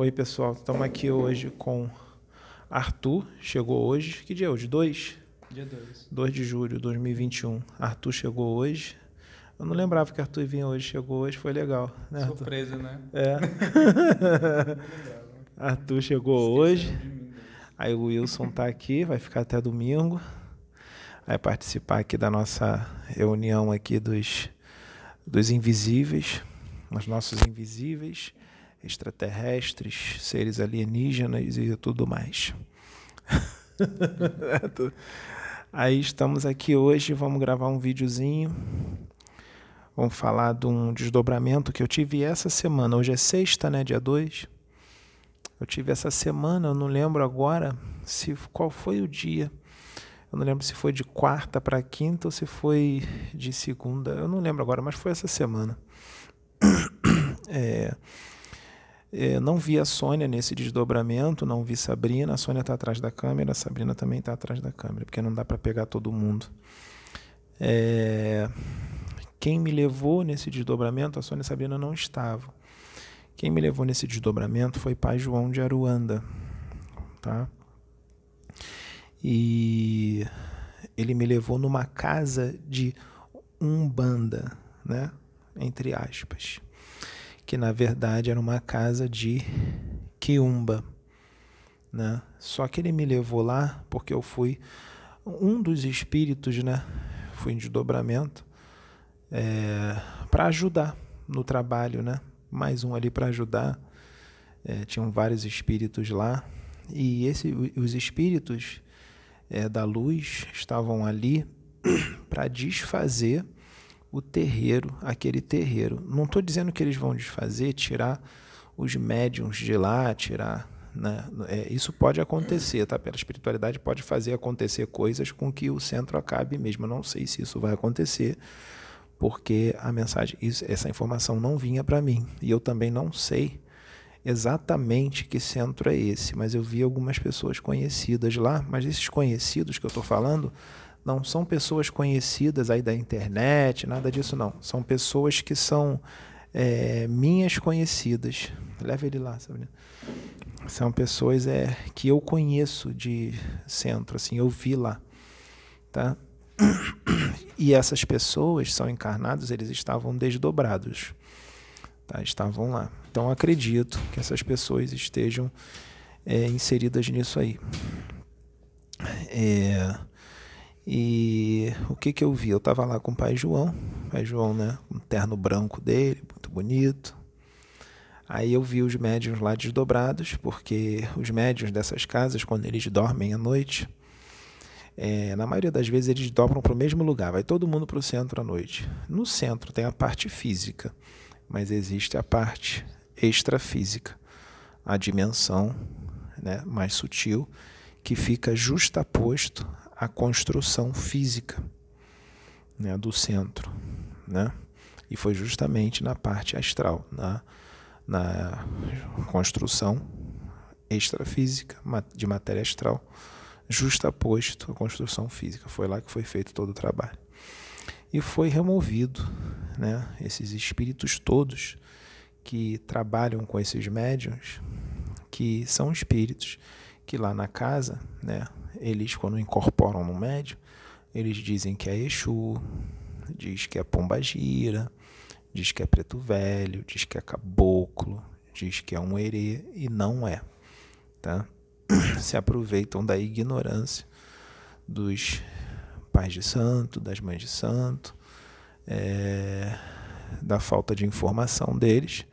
Oi, pessoal. Estamos aqui hoje com Arthur. Chegou hoje. Que dia é hoje? 2? Dia 2. 2 de julho de 2021. Arthur chegou hoje. Eu não lembrava que Arthur vinha hoje. Chegou hoje. Foi legal. Né? Surpresa, né? É. Arthur chegou hoje. Aí o Wilson tá aqui. Vai ficar até domingo. Vai participar aqui da nossa reunião aqui dos, dos invisíveis. Os nossos invisíveis extraterrestres, seres alienígenas e tudo mais. Aí estamos aqui hoje, vamos gravar um videozinho. Vamos falar de um desdobramento que eu tive essa semana. Hoje é sexta, né, dia 2. Eu tive essa semana, eu não lembro agora se qual foi o dia. Eu não lembro se foi de quarta para quinta ou se foi de segunda. Eu não lembro agora, mas foi essa semana. É, é, não vi a Sônia nesse desdobramento, não vi Sabrina. A Sônia está atrás da câmera, a Sabrina também está atrás da câmera, porque não dá para pegar todo mundo. É, quem me levou nesse desdobramento, a Sônia e a Sabrina não estavam. Quem me levou nesse desdobramento foi Pai João de Aruanda, tá? E ele me levou numa casa de umbanda, né? Entre aspas que na verdade era uma casa de quiumba. Né? Só que ele me levou lá porque eu fui um dos espíritos, né? Fui em desdobramento é, para ajudar no trabalho, né? Mais um ali para ajudar. É, tinham vários espíritos lá e esse, os espíritos é, da luz estavam ali para desfazer o terreiro, aquele terreiro. Não estou dizendo que eles vão desfazer, tirar os médiums de lá, tirar. Né? É, isso pode acontecer, tá? Pela espiritualidade pode fazer acontecer coisas com que o centro acabe mesmo. Eu não sei se isso vai acontecer, porque a mensagem, isso, essa informação não vinha para mim. E eu também não sei exatamente que centro é esse, mas eu vi algumas pessoas conhecidas lá, mas esses conhecidos que eu estou falando não são pessoas conhecidas aí da internet, nada disso não. São pessoas que são é, minhas conhecidas. Leva ele lá, Sabrina. São pessoas é, que eu conheço de centro, assim, eu vi lá, tá? E essas pessoas são encarnados, eles estavam desdobrados, tá? Estavam lá. Então acredito que essas pessoas estejam é, inseridas nisso aí. É, e o que que eu vi? Eu estava lá com o pai João, pai João, né, um terno branco dele, muito bonito. Aí eu vi os médiuns lá desdobrados, porque os médiuns dessas casas, quando eles dormem à noite, é, na maioria das vezes eles dobram para o mesmo lugar, vai todo mundo para o centro à noite. No centro tem a parte física, mas existe a parte extrafísica, a dimensão né, mais sutil, que fica justaposto a construção física né, do centro. Né? E foi justamente na parte astral, na, na construção extrafísica de matéria astral, justaposto à construção física. Foi lá que foi feito todo o trabalho. E foi removido né, esses espíritos todos que trabalham com esses médiums, que são espíritos que lá na casa, né, eles quando incorporam no médio, eles dizem que é Exu, diz que é Pombagira, diz que é Preto Velho, diz que é Caboclo, diz que é um herê e não é, tá? Se aproveitam da ignorância dos pais de santo, das mães de santo, é, da falta de informação deles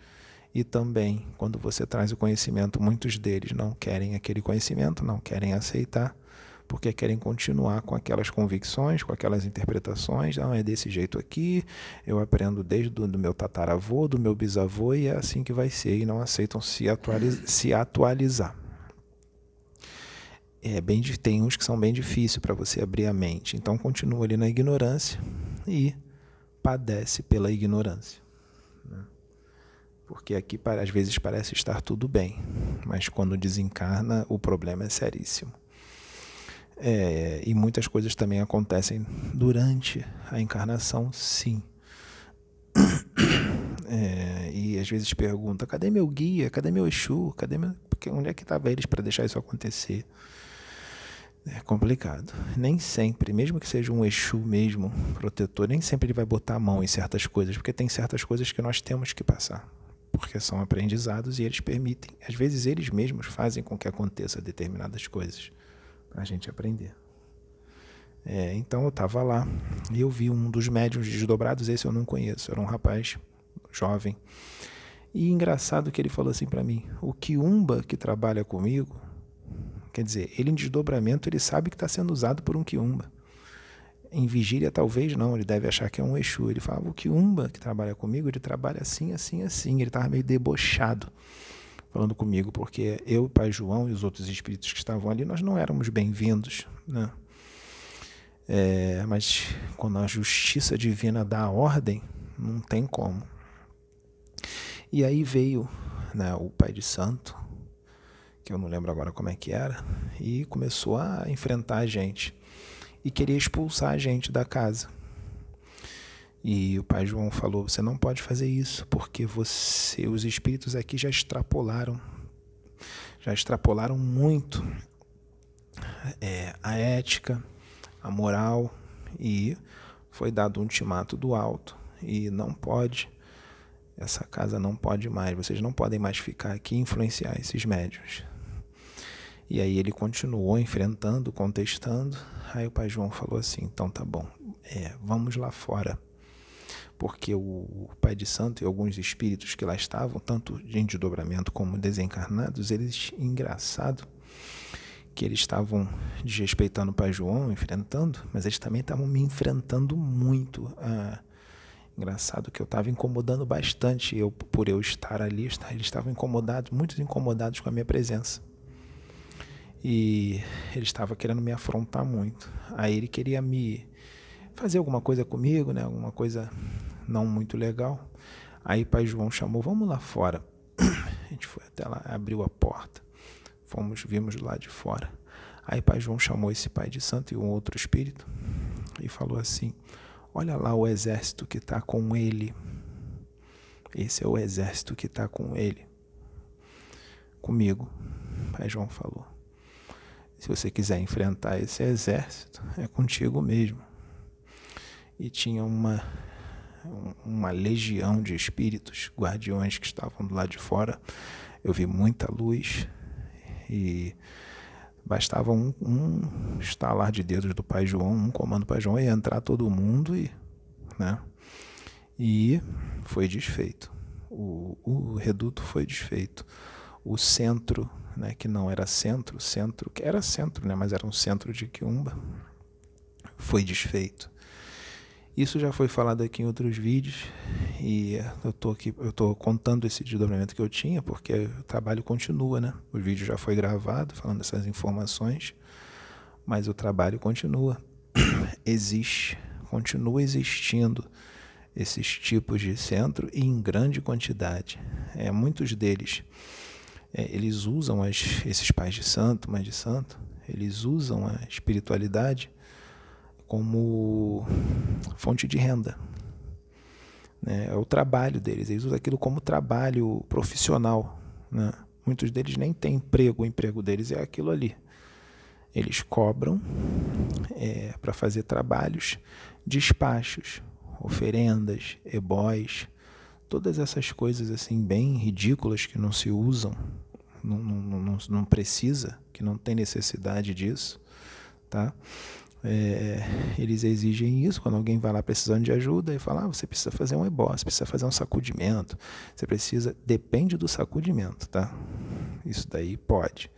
e também quando você traz o conhecimento, muitos deles não querem aquele conhecimento, não querem aceitar porque querem continuar com aquelas convicções, com aquelas interpretações. Não, é desse jeito aqui, eu aprendo desde do, do meu tataravô, do meu bisavô, e é assim que vai ser, e não aceitam se, atualiz se atualizar. É bem, tem uns que são bem difíceis para você abrir a mente. Então continua ali na ignorância e padece pela ignorância. Né? Porque aqui às vezes parece estar tudo bem, mas quando desencarna o problema é seríssimo. É, e muitas coisas também acontecem durante a encarnação, sim. É, e às vezes pergunta: cadê meu guia? Cadê meu Exu? Cadê meu... Porque onde é que estava eles para deixar isso acontecer? É complicado. Nem sempre, mesmo que seja um Exu mesmo, protetor, nem sempre ele vai botar a mão em certas coisas, porque tem certas coisas que nós temos que passar, porque são aprendizados e eles permitem. Às vezes eles mesmos fazem com que aconteça determinadas coisas a gente aprender. É, então eu estava lá e eu vi um dos médiums desdobrados, esse eu não conheço, era um rapaz jovem. E engraçado que ele falou assim para mim: o Kiumba que trabalha comigo Quer dizer, ele em desdobramento, ele sabe que está sendo usado por um quiumba. Em vigília, talvez não, ele deve achar que é um Exu. Ele fala, o quiumba que trabalha comigo, ele trabalha assim, assim, assim. Ele estava meio debochado falando comigo, porque eu, Pai João e os outros espíritos que estavam ali, nós não éramos bem-vindos, né? É, mas quando a justiça divina dá a ordem, não tem como. E aí veio né, o Pai de Santo, que eu não lembro agora como é que era, e começou a enfrentar a gente e queria expulsar a gente da casa. E o pai João falou: "Você não pode fazer isso, porque você, os espíritos aqui já extrapolaram, já extrapolaram muito é, a ética, a moral e foi dado um ultimato do alto e não pode essa casa não pode mais, vocês não podem mais ficar aqui e influenciar esses médios. E aí ele continuou enfrentando, contestando. Aí o pai João falou assim: então tá bom, é, vamos lá fora. Porque o pai de santo e alguns espíritos que lá estavam, tanto em desdobramento como desencarnados, eles, engraçado, que eles estavam desrespeitando o pai João, enfrentando, mas eles também estavam me enfrentando muito. Ah, engraçado que eu estava incomodando bastante, eu por eu estar ali, eles estavam incomodados, muito incomodados com a minha presença. E ele estava querendo me afrontar muito. Aí ele queria me fazer alguma coisa comigo, né? Alguma coisa não muito legal. Aí pai João chamou, vamos lá fora. A gente foi até lá, abriu a porta. Fomos, vimos lado de fora. Aí pai João chamou esse pai de santo e um outro espírito e falou assim: Olha lá o exército que está com ele. Esse é o exército que está com ele. Comigo. Pai João falou. Se você quiser enfrentar esse exército, é contigo mesmo. E tinha uma, uma legião de espíritos, guardiões que estavam do lado de fora. Eu vi muita luz e bastava um, um estalar de dedos do Pai João, um comando do Pai João e entrar todo mundo e, né? E foi desfeito. O, o reduto foi desfeito. O centro né, que não era centro, centro, que era centro, né, mas era um centro de Quiumba, foi desfeito. Isso já foi falado aqui em outros vídeos e eu tô aqui, eu tô contando esse desdobramento que eu tinha porque o trabalho continua, né? O vídeo já foi gravado falando dessas informações, mas o trabalho continua. Existe, continua existindo esses tipos de centro e em grande quantidade. É, muitos deles é, eles usam as, esses pais de santo, mãe de santo, eles usam a espiritualidade como fonte de renda. Né? É o trabalho deles, eles usam aquilo como trabalho profissional. Né? Muitos deles nem têm emprego, o emprego deles é aquilo ali. Eles cobram é, para fazer trabalhos, despachos, oferendas, ebóis, todas essas coisas assim bem ridículas que não se usam não, não, não, não precisa, que não tem necessidade disso, tá? É, eles exigem isso quando alguém vai lá precisando de ajuda e fala: ah, você precisa fazer um ebó, você precisa fazer um sacudimento, você precisa. Depende do sacudimento, tá? Isso daí pode.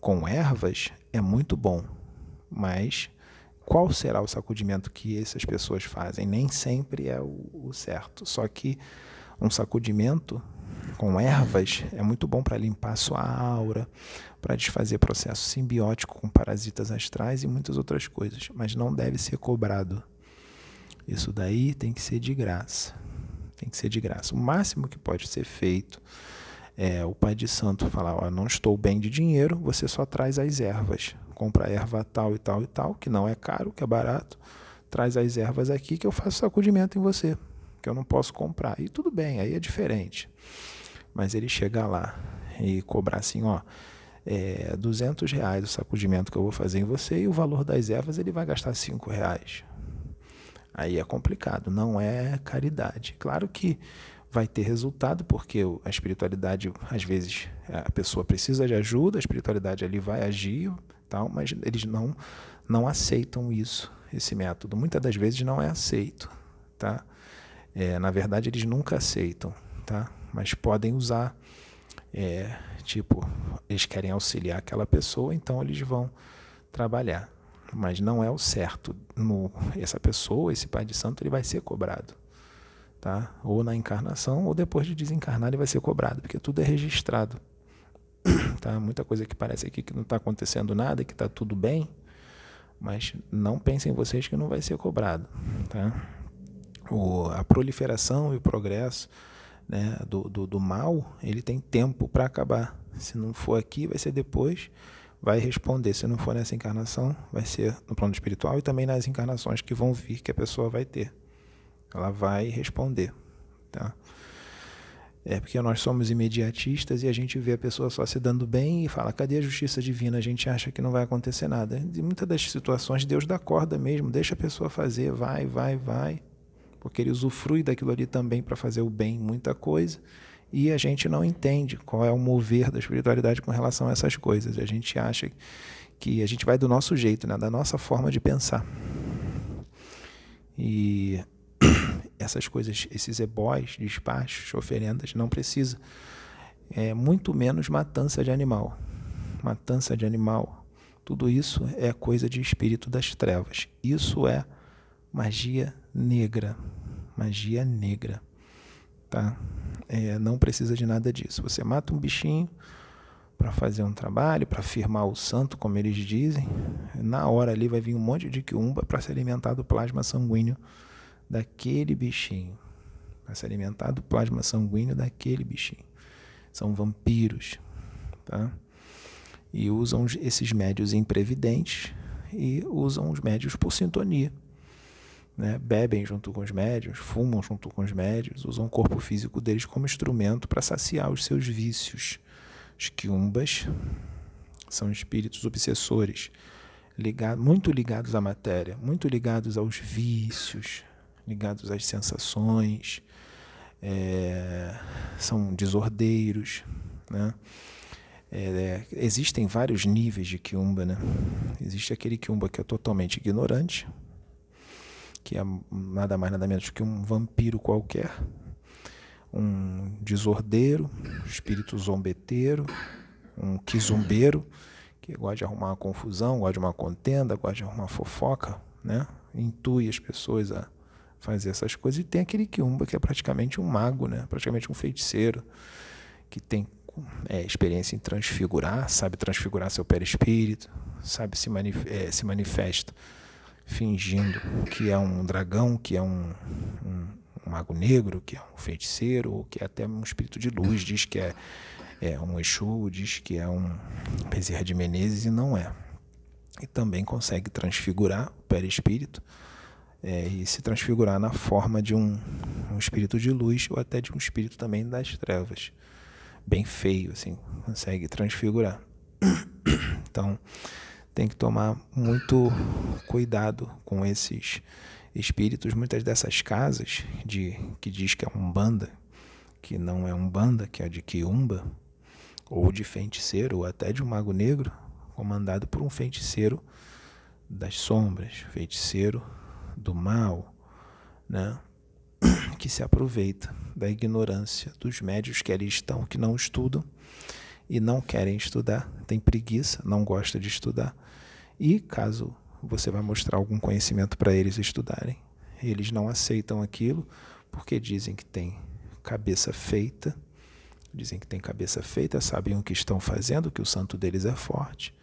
Com ervas é muito bom, mas qual será o sacudimento que essas pessoas fazem? Nem sempre é o, o certo. Só que um sacudimento com ervas é muito bom para limpar a sua aura, para desfazer processo simbiótico com parasitas astrais e muitas outras coisas, mas não deve ser cobrado. Isso daí tem que ser de graça. Tem que ser de graça. O máximo que pode ser feito é o pai de santo falar: ó, não estou bem de dinheiro, você só traz as ervas. Compra erva tal e tal e tal, que não é caro, que é barato. Traz as ervas aqui que eu faço sacudimento em você porque eu não posso comprar. E tudo bem, aí é diferente. Mas ele chegar lá e cobrar assim, ó, é, 200 reais o sacudimento que eu vou fazer em você e o valor das ervas ele vai gastar 5 reais. Aí é complicado, não é caridade. Claro que vai ter resultado, porque a espiritualidade, às vezes, a pessoa precisa de ajuda, a espiritualidade ali vai agir, tal, mas eles não, não aceitam isso, esse método. Muitas das vezes não é aceito, tá? É, na verdade, eles nunca aceitam, tá? Mas podem usar, é, tipo, eles querem auxiliar aquela pessoa, então eles vão trabalhar. Mas não é o certo. No, essa pessoa, esse pai de santo, ele vai ser cobrado tá? Ou na encarnação, ou depois de desencarnar ele vai ser cobrado, porque tudo é registrado. Tá? Muita coisa que parece aqui que não está acontecendo nada, que está tudo bem, mas não pensem vocês que não vai ser cobrado. Tá? O, a proliferação e o progresso né, do, do, do mal, ele tem tempo para acabar. Se não for aqui, vai ser depois, vai responder. Se não for nessa encarnação, vai ser no plano espiritual e também nas encarnações que vão vir, que a pessoa vai ter. Ela vai responder, tá? É porque nós somos imediatistas e a gente vê a pessoa só se dando bem e fala: cadê a justiça divina? A gente acha que não vai acontecer nada. Em muitas das situações, Deus dá corda mesmo, deixa a pessoa fazer, vai, vai, vai. Porque ele usufrui daquilo ali também para fazer o bem, muita coisa. E a gente não entende qual é o mover da espiritualidade com relação a essas coisas. A gente acha que a gente vai do nosso jeito, né? da nossa forma de pensar. E essas coisas, esses ebóis, despachos, oferendas, não precisa. É muito menos matança de animal. Matança de animal. Tudo isso é coisa de espírito das trevas. Isso é magia negra. Magia negra. Tá? É, não precisa de nada disso. Você mata um bichinho para fazer um trabalho, para firmar o santo, como eles dizem. Na hora ali vai vir um monte de quiumba para se alimentar do plasma sanguíneo daquele bichinho. Vai se alimentar do plasma sanguíneo daquele bichinho. São vampiros, tá? E usam esses médios imprevidentes e usam os médios por sintonia. Né? Bebem junto com os médios, fumam junto com os médios, usam o corpo físico deles como instrumento para saciar os seus vícios. Os quiumbas são espíritos obsessores, ligado, muito ligados à matéria, muito ligados aos vícios, ligados às sensações, é, são desordeiros, né? É, existem vários níveis de quiumba, né? Existe aquele quiumba que é totalmente ignorante, que é nada mais nada menos que um vampiro qualquer, um desordeiro, um espírito zombeteiro, um quizumbeiro, que gosta de arrumar uma confusão, gosta de uma contenda, gosta de arrumar fofoca, né? Intui as pessoas a fazer essas coisas. E tem aquele Kiumba que é praticamente um mago, né? praticamente um feiticeiro, que tem é, experiência em transfigurar, sabe transfigurar seu perispírito, sabe se, manif é, se manifesta fingindo que é um dragão, que é um, um, um, mago negro, que é um feiticeiro, que é até um espírito de luz, diz que é, é um Exu, diz que é um Bezerra de Menezes e não é. E também consegue transfigurar o perispírito é, e se transfigurar na forma de um, um espírito de luz ou até de um espírito também das trevas. Bem feio, assim, consegue transfigurar. Então, tem que tomar muito cuidado com esses espíritos. Muitas dessas casas de que diz que é um banda, que não é um banda, que é de quiumba, ou de feiticeiro, ou até de um mago negro, comandado por um feiticeiro das sombras, feiticeiro do mal, né? que se aproveita da ignorância dos médios que ali estão, que não estudam e não querem estudar, tem preguiça, não gosta de estudar. E caso você vai mostrar algum conhecimento para eles estudarem, eles não aceitam aquilo porque dizem que tem cabeça feita, dizem que tem cabeça feita, sabem o que estão fazendo, que o santo deles é forte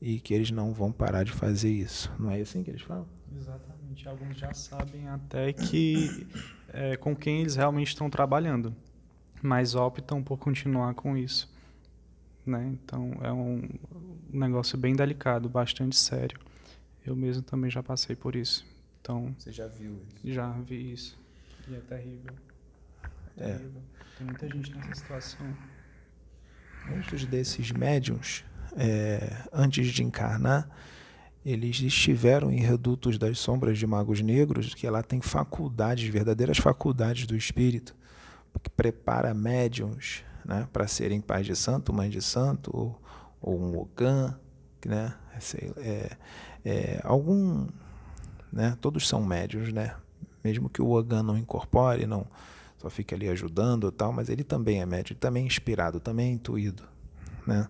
e que eles não vão parar de fazer isso. Não é assim que eles falam? Exatamente. Alguns já sabem até que é, com quem eles realmente estão trabalhando, mas optam por continuar com isso. Né? Então é um negócio bem delicado, bastante sério. Eu mesmo também já passei por isso. Então você já viu isso? Já vi isso. E é terrível. É, terrível. Tem muita gente nessa situação. Muitos desses médiums, é, antes de encarnar, eles estiveram em redutos das sombras de magos negros, que lá tem faculdades, verdadeiras faculdades do espírito, que prepara médiums né, para serem pais de santo, mãe de santo, ou, ou um Ogan, né, sei, é, é, algum, né, todos são médios, né, mesmo que o Ogan não incorpore, não só fique ali ajudando tal, mas ele também é médio, também é inspirado, também é intuído, né.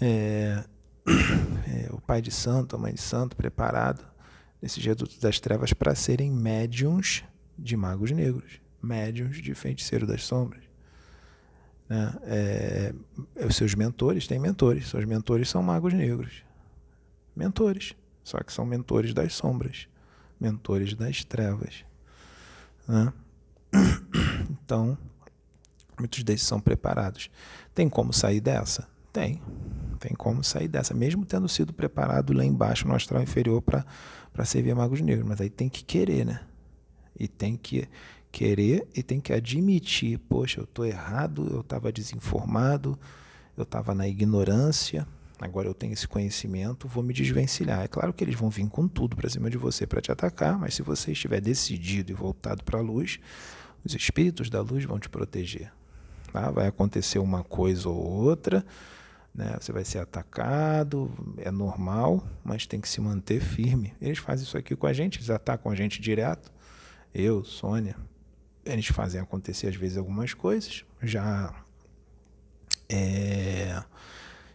É, é, o pai de santo, a mãe de santo, preparado nesses redutos das trevas para serem médiums de magos negros, médiums de feiticeiro das sombras. Né? É, é, os seus mentores têm mentores, seus mentores são magos negros. Mentores, só que são mentores das sombras, mentores das trevas. Né? Então, muitos desses são preparados. Tem como sair dessa? Tem. Tem como sair dessa, mesmo tendo sido preparado lá embaixo no astral inferior para servir a magos negros. Mas aí tem que querer, né? E tem que querer e tem que admitir, poxa, eu estou errado, eu estava desinformado, eu estava na ignorância, agora eu tenho esse conhecimento, vou me desvencilhar. É claro que eles vão vir com tudo para cima de você para te atacar, mas se você estiver decidido e voltado para a luz, os espíritos da luz vão te proteger. Tá? Vai acontecer uma coisa ou outra, né? você vai ser atacado, é normal, mas tem que se manter firme. Eles fazem isso aqui com a gente, eles atacam a gente direto. Eu, Sônia, eles fazem acontecer às vezes algumas coisas. Já é,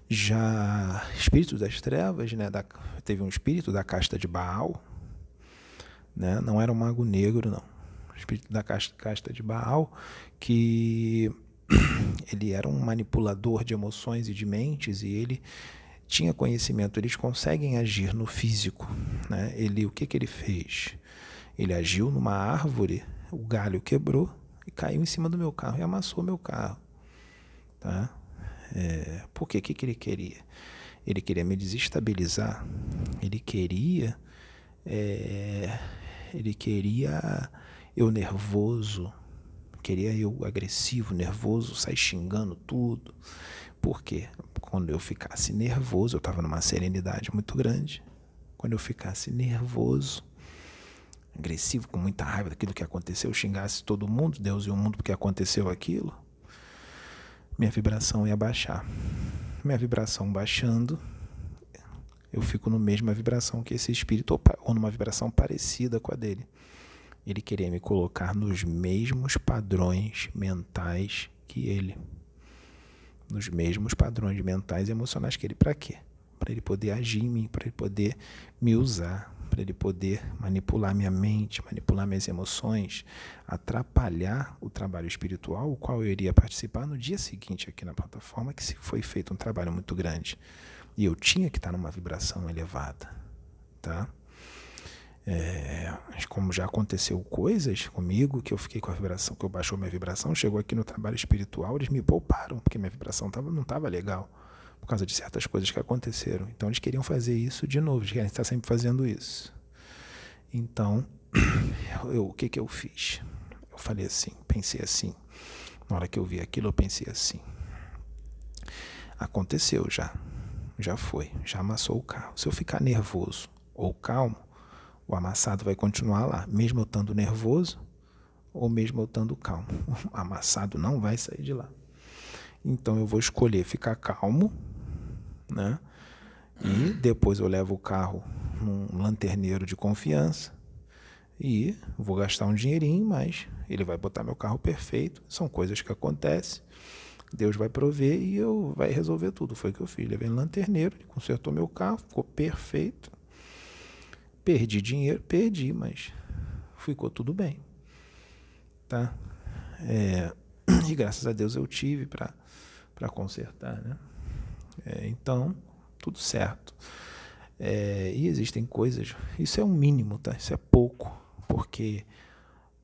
já espírito das trevas, né? Da, teve um espírito da casta de Baal, né? Não era um mago negro, não. espírito da casta, casta de Baal que ele era um manipulador de emoções e de mentes e ele tinha conhecimento. Eles conseguem agir no físico, né? Ele o que que ele fez? Ele agiu numa árvore o galho quebrou e caiu em cima do meu carro e amassou meu carro. Tá? É, por que, que ele queria? Ele queria me desestabilizar. Ele queria. É, ele queria eu nervoso. Queria eu agressivo, nervoso, sair xingando tudo. Por quê? Quando eu ficasse nervoso, eu estava numa serenidade muito grande. Quando eu ficasse nervoso, agressivo, com muita raiva daquilo que aconteceu, xingasse todo mundo, Deus e o mundo porque aconteceu aquilo, minha vibração ia baixar. Minha vibração baixando, eu fico no mesma vibração que esse espírito, ou numa vibração parecida com a dele. Ele queria me colocar nos mesmos padrões mentais que ele. Nos mesmos padrões mentais e emocionais que ele. Para quê? Para ele poder agir em mim, para ele poder me usar, para ele poder manipular minha mente, manipular minhas emoções, atrapalhar o trabalho espiritual, o qual eu iria participar no dia seguinte aqui na plataforma, que se foi feito um trabalho muito grande. E eu tinha que estar numa vibração elevada, tá? É, como já aconteceu coisas comigo, que eu fiquei com a vibração, que eu baixou minha vibração, chegou aqui no trabalho espiritual, eles me pouparam, porque minha vibração tava, não estava legal por causa de certas coisas que aconteceram. Então eles queriam fazer isso de novo, eles querem estar sempre fazendo isso. Então, eu, o que, que eu fiz? Eu falei assim, pensei assim. Na hora que eu vi aquilo, eu pensei assim. Aconteceu já. Já foi. Já amassou o carro. Se eu ficar nervoso ou calmo, o amassado vai continuar lá, mesmo eu estando nervoso ou mesmo eu estando calmo. O amassado não vai sair de lá. Então eu vou escolher ficar calmo, né? E depois eu levo o carro num lanterneiro de confiança e vou gastar um dinheirinho, mas ele vai botar meu carro perfeito. São coisas que acontecem. Deus vai prover e eu vai resolver tudo. Foi o que eu fiz. Levei no lanterneiro, ele consertou meu carro, ficou perfeito. Perdi dinheiro, perdi, mas ficou tudo bem. Tá? É, e graças a Deus eu tive para consertar, né? É, então, tudo certo. É, e existem coisas, isso é um mínimo, tá? Isso é pouco, porque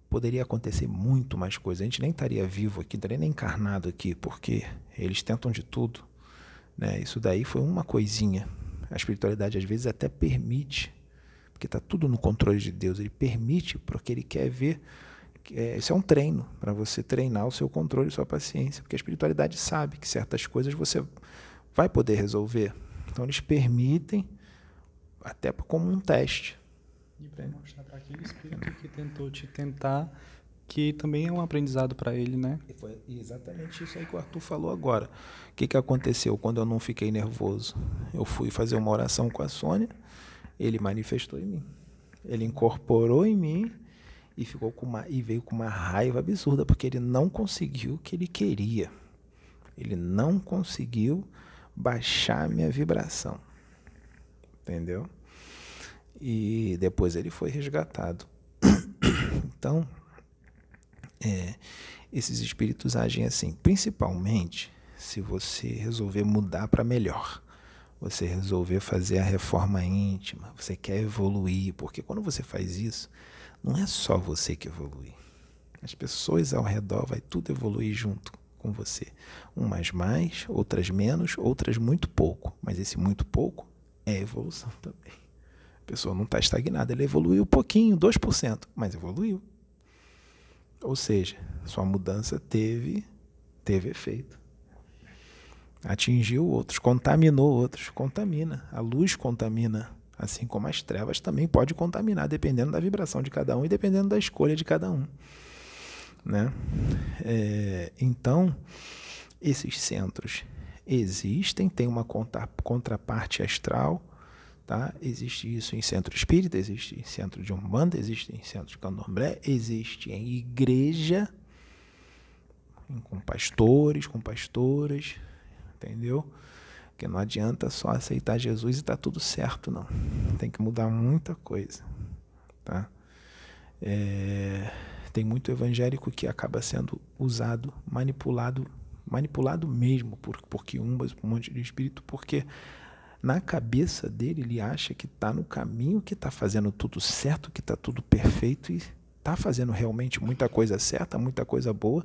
poderia acontecer muito mais coisas. A gente nem estaria vivo aqui, estaria nem encarnado aqui, porque eles tentam de tudo. Né? Isso daí foi uma coisinha. A espiritualidade às vezes até permite, porque está tudo no controle de Deus. Ele permite porque ele quer ver é, isso é um treino para você treinar o seu controle e sua paciência, porque a espiritualidade sabe que certas coisas você vai poder resolver. Então eles permitem até como um teste. E para mostrar para aquele espírito que tentou te tentar que também é um aprendizado para ele, né? E foi exatamente isso aí que o Arthur falou agora. O que, que aconteceu quando eu não fiquei nervoso? Eu fui fazer uma oração com a Sônia, ele manifestou em mim. Ele incorporou em mim e ficou com uma e veio com uma raiva absurda porque ele não conseguiu o que ele queria. Ele não conseguiu baixar minha vibração. Entendeu? E depois ele foi resgatado. então, é, esses espíritos agem assim, principalmente se você resolver mudar para melhor. Você resolver fazer a reforma íntima, você quer evoluir, porque quando você faz isso, não é só você que evolui. As pessoas ao redor vai tudo evoluir junto com você. Umas mais, outras menos, outras muito pouco. Mas esse muito pouco é evolução também. A pessoa não está estagnada, ela evoluiu um pouquinho, 2%, mas evoluiu. Ou seja, sua mudança teve, teve efeito. Atingiu outros, contaminou outros, contamina. A luz contamina, assim como as trevas também pode contaminar, dependendo da vibração de cada um e dependendo da escolha de cada um. Né? É, então, esses centros existem, tem uma contraparte astral, Tá? Existe isso em centro espírita, existe em centro de umbanda, existe em centro de candomblé, existe em igreja, com pastores, com pastoras, entendeu? Que não adianta só aceitar Jesus e tá tudo certo, não. Tem que mudar muita coisa, tá? É, tem muito evangélico que acaba sendo usado, manipulado, manipulado mesmo por, por quiumbas, por um monte de espírito, porque na cabeça dele, ele acha que está no caminho, que está fazendo tudo certo, que está tudo perfeito e está fazendo realmente muita coisa certa, muita coisa boa,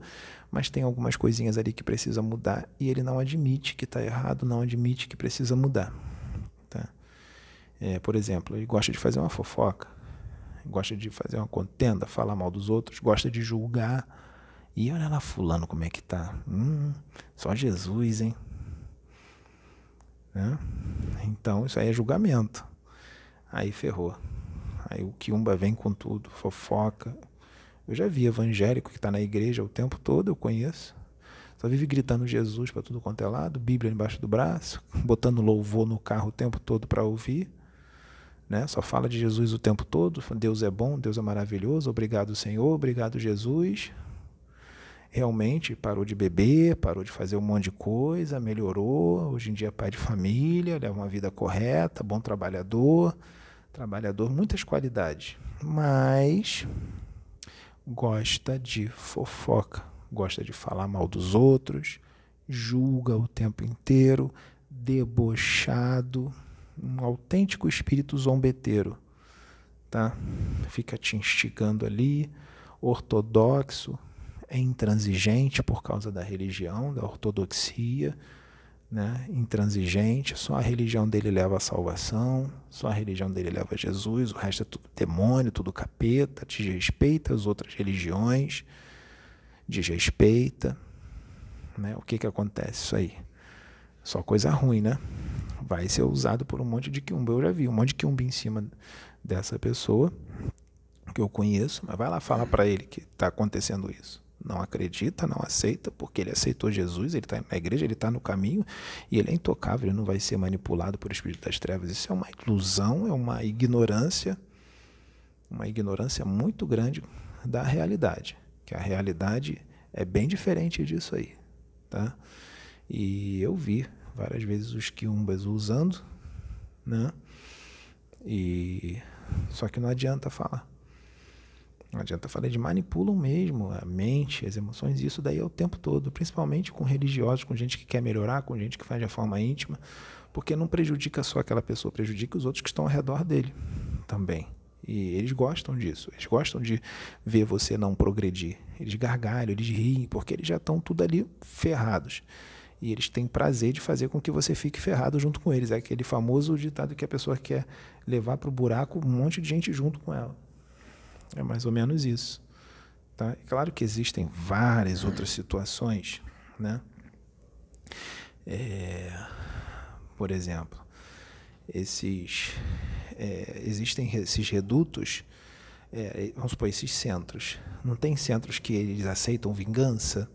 mas tem algumas coisinhas ali que precisa mudar e ele não admite que está errado, não admite que precisa mudar. Tá? É, por exemplo, ele gosta de fazer uma fofoca, gosta de fazer uma contenda, falar mal dos outros, gosta de julgar. E olha lá fulano como é que tá. Hum, só Jesus, hein? Né? Então isso aí é julgamento. Aí ferrou. Aí o Kiumba vem com tudo, fofoca. Eu já vi evangélico que está na igreja o tempo todo, eu conheço. Só vive gritando Jesus para tudo quanto é lado, Bíblia embaixo do braço, botando louvor no carro o tempo todo para ouvir. Né? Só fala de Jesus o tempo todo. Deus é bom, Deus é maravilhoso. Obrigado, Senhor. Obrigado, Jesus realmente parou de beber, parou de fazer um monte de coisa, melhorou. Hoje em dia é pai de família, leva uma vida correta, bom trabalhador, trabalhador, muitas qualidades. Mas gosta de fofoca, gosta de falar mal dos outros, julga o tempo inteiro, debochado, um autêntico espírito zombeteiro, tá? Fica te instigando ali, ortodoxo, é intransigente por causa da religião, da ortodoxia, né? intransigente, só a religião dele leva a salvação, só a religião dele leva a Jesus, o resto é tudo demônio, tudo capeta, desrespeita as outras religiões, desrespeita. Né? O que, que acontece isso aí? Só coisa ruim, né? Vai ser usado por um monte de quiumba. Eu já vi um monte de quiumba em cima dessa pessoa que eu conheço, mas vai lá falar para ele que está acontecendo isso não acredita, não aceita, porque ele aceitou Jesus, ele está na igreja, ele está no caminho e ele é intocável, ele não vai ser manipulado por espírito das trevas. Isso é uma ilusão, é uma ignorância, uma ignorância muito grande da realidade, que a realidade é bem diferente disso aí, tá? E eu vi várias vezes os quiumbas usando, né? E só que não adianta falar. Não adianta falar, de manipulam mesmo a mente, as emoções, isso daí é o tempo todo, principalmente com religiosos, com gente que quer melhorar, com gente que faz de forma íntima, porque não prejudica só aquela pessoa, prejudica os outros que estão ao redor dele também. E eles gostam disso, eles gostam de ver você não progredir. Eles gargalham, eles riem, porque eles já estão tudo ali ferrados. E eles têm prazer de fazer com que você fique ferrado junto com eles. É aquele famoso ditado que a pessoa quer levar para o buraco um monte de gente junto com ela. É mais ou menos isso. Tá? É claro que existem várias outras situações, né? É, por exemplo, esses é, existem esses redutos, é, vamos supor, esses centros. Não tem centros que eles aceitam vingança?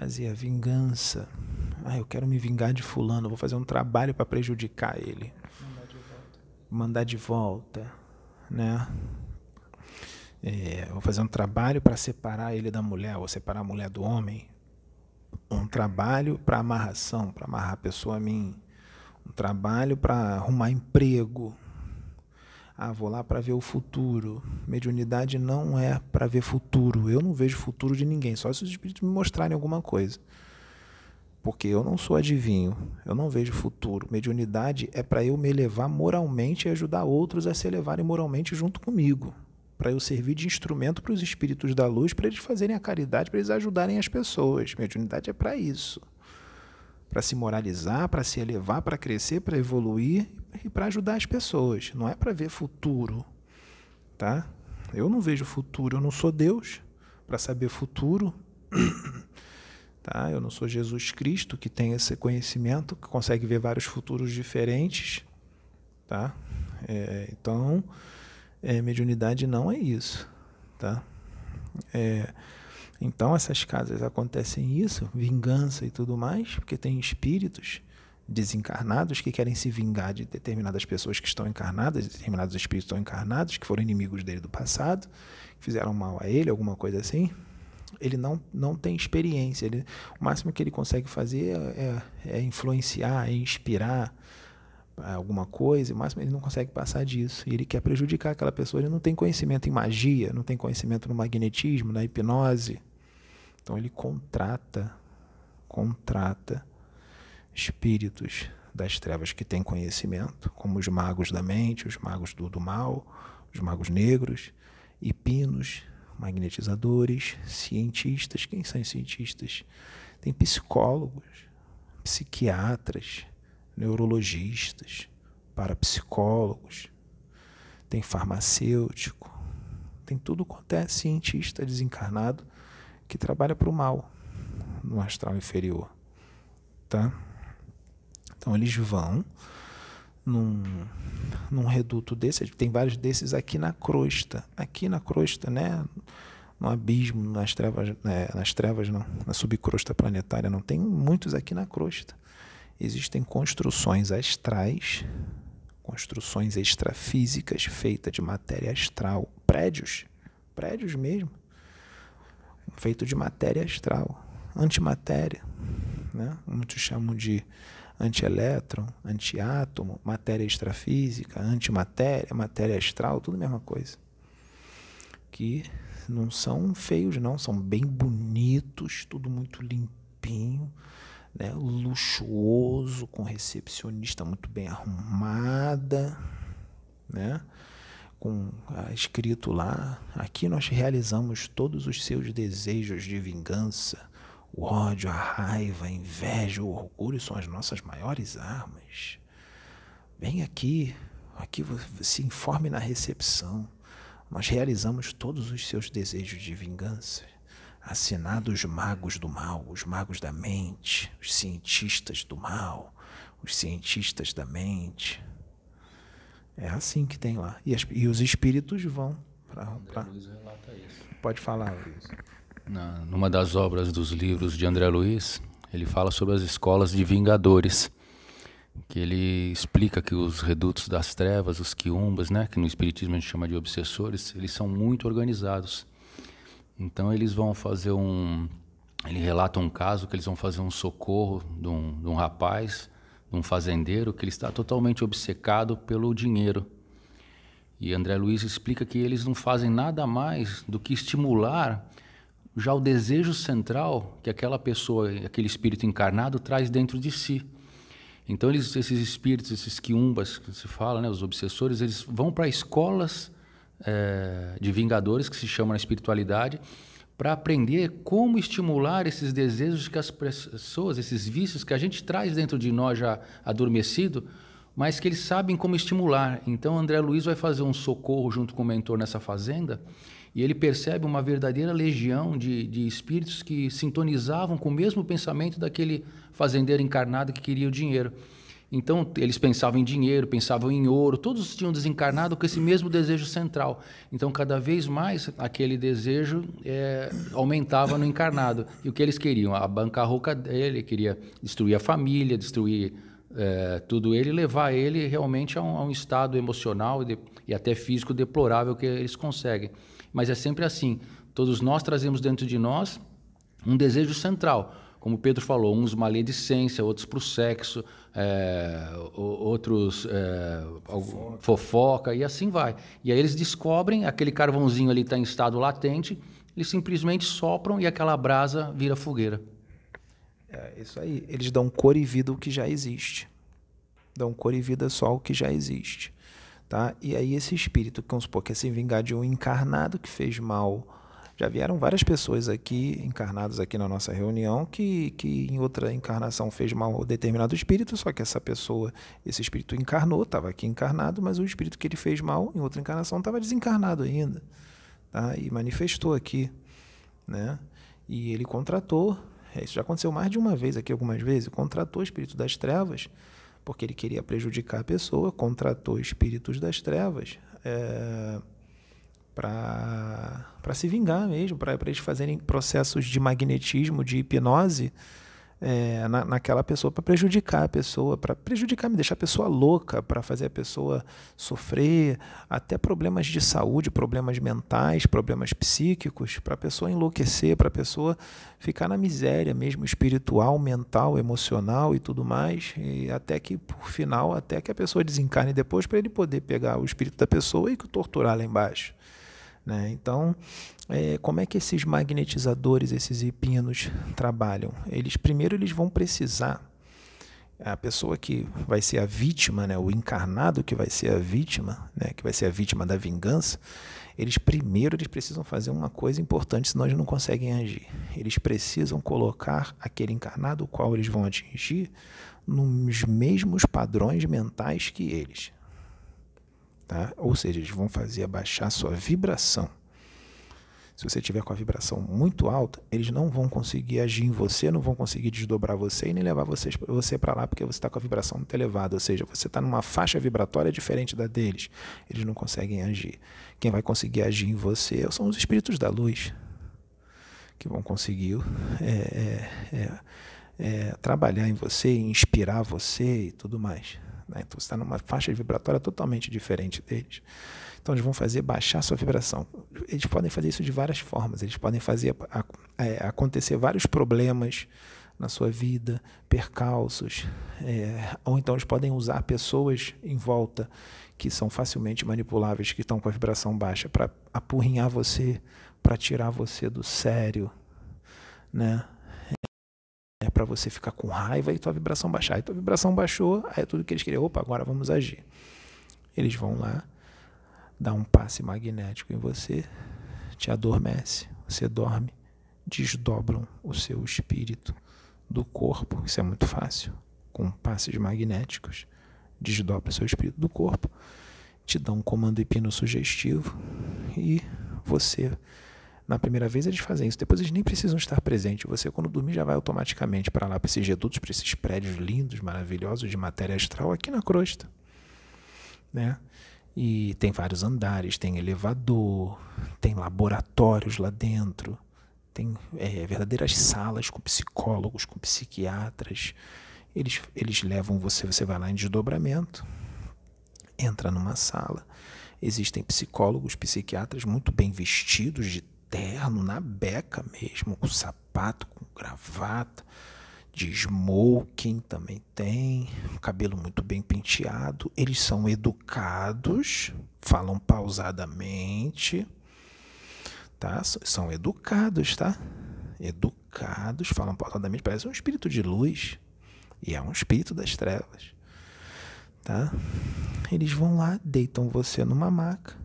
Fazia vingança. Ah, eu quero me vingar de fulano, vou fazer um trabalho para prejudicar ele. Mandar de volta. Mandar de volta, né? É, vou fazer um trabalho para separar ele da mulher, ou separar a mulher do homem. Um trabalho para amarração, para amarrar a pessoa a mim. Um trabalho para arrumar emprego. Ah, vou lá para ver o futuro. Mediunidade não é para ver futuro. Eu não vejo futuro de ninguém, só se os espíritos me mostrarem alguma coisa. Porque eu não sou adivinho, eu não vejo futuro. Mediunidade é para eu me elevar moralmente e ajudar outros a se elevarem moralmente junto comigo para eu servir de instrumento para os espíritos da luz, para eles fazerem a caridade, para eles ajudarem as pessoas. Mediunidade é para isso. Para se moralizar, para se elevar, para crescer, para evoluir e para ajudar as pessoas. Não é para ver futuro, tá? Eu não vejo futuro, eu não sou Deus para saber futuro. tá? Eu não sou Jesus Cristo que tem esse conhecimento, que consegue ver vários futuros diferentes, tá? É, então, é, mediunidade não é isso, tá? É, então essas casas acontecem isso, vingança e tudo mais, porque tem espíritos desencarnados que querem se vingar de determinadas pessoas que estão encarnadas, determinados espíritos estão encarnados, que foram inimigos dele do passado, que fizeram mal a ele, alguma coisa assim. Ele não, não tem experiência. Ele, o máximo que ele consegue fazer é, é influenciar, é inspirar, alguma coisa, mas ele não consegue passar disso. E ele quer prejudicar aquela pessoa. Ele não tem conhecimento em magia, não tem conhecimento no magnetismo, na hipnose. Então ele contrata, contrata espíritos das trevas que têm conhecimento, como os magos da mente, os magos do, do mal, os magos negros, hipinos, magnetizadores, cientistas. Quem são os cientistas? Tem psicólogos, psiquiatras, neurologistas, parapsicólogos, tem farmacêutico, tem tudo quanto é cientista desencarnado que trabalha para o mal no astral inferior, tá? Então eles vão num, num reduto desse, tem vários desses aqui na crosta, aqui na crosta, né? No abismo, nas trevas, né? nas trevas não, na subcrosta planetária, não tem muitos aqui na crosta existem construções astrais, construções extrafísicas feitas de matéria astral, prédios, prédios mesmo, feito de matéria astral, antimatéria, né? Muitos chamam de antielétron, antiátomo, matéria extrafísica, antimatéria, matéria astral, tudo a mesma coisa. Que não são feios, não, são bem bonitos, tudo muito limpinho né, luxuoso, com recepcionista muito bem arrumada, né, com ah, escrito lá: aqui nós realizamos todos os seus desejos de vingança. O ódio, a raiva, a inveja, o orgulho são as nossas maiores armas. Vem aqui, aqui se informe na recepção. Nós realizamos todos os seus desejos de vingança assinados os magos do mal, os magos da mente, os cientistas do mal, os cientistas da mente. É assim que tem lá. E, as, e os espíritos vão para. Pra... Pode falar, Luiz. Na, numa das obras dos livros de André Luiz, ele fala sobre as escolas de vingadores, que ele explica que os redutos das trevas, os quiumbas, né, que no espiritismo a gente chama de obsessores, eles são muito organizados. Então eles vão fazer um. Ele relata um caso que eles vão fazer um socorro de um, de um rapaz, de um fazendeiro, que ele está totalmente obcecado pelo dinheiro. E André Luiz explica que eles não fazem nada mais do que estimular já o desejo central que aquela pessoa, aquele espírito encarnado traz dentro de si. Então eles, esses espíritos, esses quiumbas que se fala, né, os obsessores, eles vão para escolas é, de vingadores, que se chama na espiritualidade, para aprender como estimular esses desejos que as pessoas, esses vícios que a gente traz dentro de nós já adormecido, mas que eles sabem como estimular. Então, André Luiz vai fazer um socorro junto com o mentor nessa fazenda E ele percebe uma verdadeira legião de, de espíritos que sintonizavam com o mesmo pensamento daquele fazendeiro encarnado que queria o dinheiro. Então, eles pensavam em dinheiro, pensavam em ouro, todos tinham desencarnado com esse mesmo desejo central. Então, cada vez mais, aquele desejo é, aumentava no encarnado. E o que eles queriam? A bancarroca dele queria destruir a família, destruir é, tudo ele, levar ele realmente a um, a um estado emocional e, de, e até físico deplorável que eles conseguem. Mas é sempre assim: todos nós trazemos dentro de nós um desejo central como Pedro falou, uns maledicência, outros para o sexo, é, outros é, fofoca. fofoca. e assim vai. E aí eles descobrem, aquele carvãozinho ali está em estado latente, eles simplesmente sopram e aquela brasa vira fogueira. É isso aí. Eles dão cor e vida ao que já existe. Dão cor e vida só ao que já existe. Tá? E aí esse espírito, vamos supor, quer se vingar de um encarnado que fez mal já vieram várias pessoas aqui, encarnadas aqui na nossa reunião, que, que em outra encarnação fez mal determinado espírito, só que essa pessoa, esse espírito encarnou, estava aqui encarnado, mas o espírito que ele fez mal em outra encarnação estava desencarnado ainda. Tá? E manifestou aqui. Né? E ele contratou, é, isso já aconteceu mais de uma vez aqui, algumas vezes, contratou o espírito das trevas, porque ele queria prejudicar a pessoa, contratou espíritos das trevas. É, para se vingar mesmo, para eles fazerem processos de magnetismo, de hipnose é, na, naquela pessoa, para prejudicar a pessoa, para prejudicar, me deixar a pessoa louca, para fazer a pessoa sofrer, até problemas de saúde, problemas mentais, problemas psíquicos, para a pessoa enlouquecer, para a pessoa ficar na miséria mesmo, espiritual, mental, emocional e tudo mais, e até que, por final, até que a pessoa desencarne depois, para ele poder pegar o espírito da pessoa e torturar lá embaixo. Né? Então, é, como é que esses magnetizadores, esses hipinos trabalham? Eles primeiro eles vão precisar a pessoa que vai ser a vítima, né, o encarnado que vai ser a vítima, né, que vai ser a vítima da vingança, eles primeiro eles precisam fazer uma coisa importante, senão eles não conseguem agir. Eles precisam colocar aquele encarnado o qual eles vão atingir nos mesmos padrões mentais que eles. Tá? Ou seja, eles vão fazer abaixar a sua vibração. Se você tiver com a vibração muito alta, eles não vão conseguir agir em você, não vão conseguir desdobrar você e nem levar você, você para lá porque você está com a vibração muito elevada. Ou seja, você está numa faixa vibratória diferente da deles. Eles não conseguem agir. Quem vai conseguir agir em você são os espíritos da luz que vão conseguir é, é, é, é trabalhar em você, inspirar você e tudo mais. Né? Então você está numa faixa vibratória totalmente diferente deles. Então eles vão fazer baixar sua vibração. Eles podem fazer isso de várias formas. Eles podem fazer é, acontecer vários problemas na sua vida, percalços, é, ou então eles podem usar pessoas em volta que são facilmente manipuláveis, que estão com a vibração baixa, para apurrinhar você, para tirar você do sério, né? Para você ficar com raiva e tua vibração baixar. Aí tua vibração baixou, aí é tudo que eles queriam, opa, agora vamos agir. Eles vão lá, dar um passe magnético em você, te adormece, você dorme, desdobram o seu espírito do corpo, isso é muito fácil, com passes magnéticos, desdobra o seu espírito do corpo, te dão um comando hipnossugestivo e você na primeira vez eles fazem isso, depois eles nem precisam estar presentes. Você, quando dormir, já vai automaticamente para lá, para esses redutos, para esses prédios lindos, maravilhosos de matéria astral aqui na crosta. Né? E tem vários andares, tem elevador, tem laboratórios lá dentro, tem é, verdadeiras salas com psicólogos, com psiquiatras. Eles, eles levam você, você vai lá em desdobramento, entra numa sala. Existem psicólogos, psiquiatras muito bem vestidos de terno, na beca mesmo, com sapato, com gravata, de smoking também tem, cabelo muito bem penteado. Eles são educados, falam pausadamente, tá? São educados, tá? Educados, falam pausadamente, parece um espírito de luz e é um espírito das trevas, tá? Eles vão lá, deitam você numa maca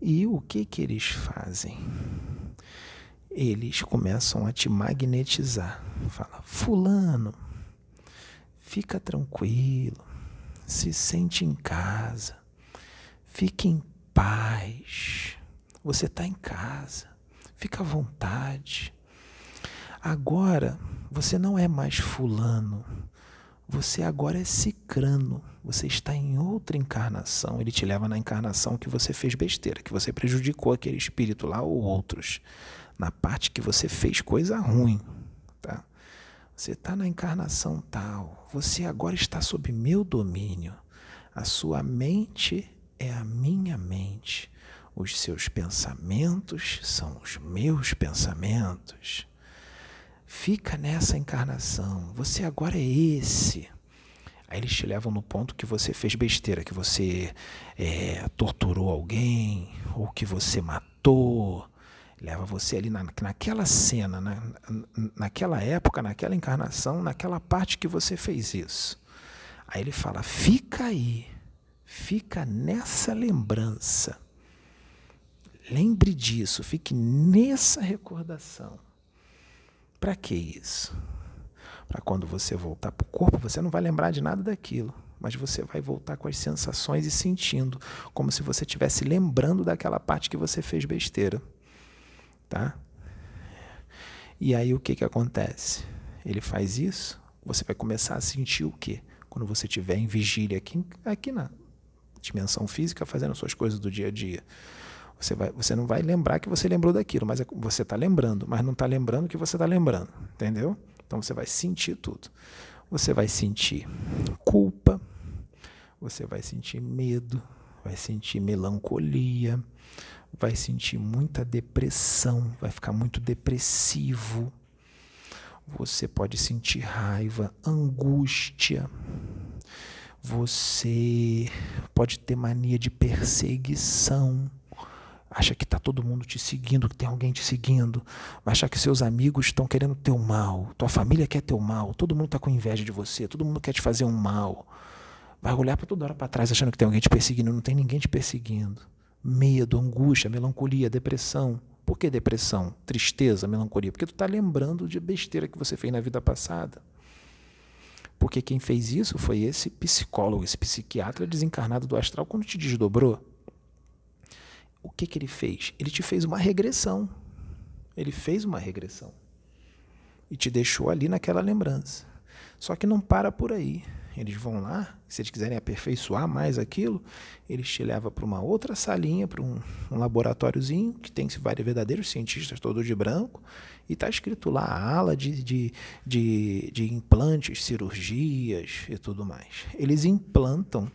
e o que que eles fazem? Eles começam a te magnetizar. Fala, fulano, fica tranquilo, se sente em casa, fique em paz. Você está em casa. Fica à vontade. Agora, você não é mais fulano. Você agora é cicrano. Você está em outra encarnação. Ele te leva na encarnação que você fez besteira, que você prejudicou aquele espírito lá ou outros. Na parte que você fez coisa ruim. Tá? Você está na encarnação tal. Você agora está sob meu domínio. A sua mente é a minha mente. Os seus pensamentos são os meus pensamentos. Fica nessa encarnação. Você agora é esse. Aí eles te levam no ponto que você fez besteira, que você é, torturou alguém, ou que você matou. Leva você ali na, naquela cena, na, naquela época, naquela encarnação, naquela parte que você fez isso. Aí ele fala: fica aí, fica nessa lembrança. Lembre disso, fique nessa recordação. Para que isso? Para quando você voltar para o corpo, você não vai lembrar de nada daquilo, mas você vai voltar com as sensações e sentindo, como se você estivesse lembrando daquela parte que você fez besteira. Tá? E aí o que, que acontece? Ele faz isso, você vai começar a sentir o quê? Quando você estiver em vigília aqui, aqui na dimensão física, fazendo suas coisas do dia a dia. Você, vai, você não vai lembrar que você lembrou daquilo, mas é, você está lembrando, mas não está lembrando que você está lembrando, entendeu? Então você vai sentir tudo. Você vai sentir culpa, você vai sentir medo, vai sentir melancolia, vai sentir muita depressão, vai ficar muito depressivo. Você pode sentir raiva, angústia. Você pode ter mania de perseguição acha que está todo mundo te seguindo, que tem alguém te seguindo, vai achar que seus amigos estão querendo teu mal, tua família quer teu mal, todo mundo está com inveja de você, todo mundo quer te fazer um mal. Vai olhar para toda hora para trás achando que tem alguém te perseguindo, não tem ninguém te perseguindo. Medo, angústia, melancolia, depressão. Por que depressão? Tristeza, melancolia? Porque tu está lembrando de besteira que você fez na vida passada. Porque quem fez isso foi esse psicólogo, esse psiquiatra desencarnado do astral quando te desdobrou o que, que ele fez? Ele te fez uma regressão. Ele fez uma regressão. E te deixou ali naquela lembrança. Só que não para por aí. Eles vão lá, se eles quiserem aperfeiçoar mais aquilo, eles te levam para uma outra salinha, para um, um laboratóriozinho, que tem vários verdadeiros cientistas, todos de branco, e está escrito lá a ala de, de, de, de implantes, cirurgias e tudo mais. Eles implantam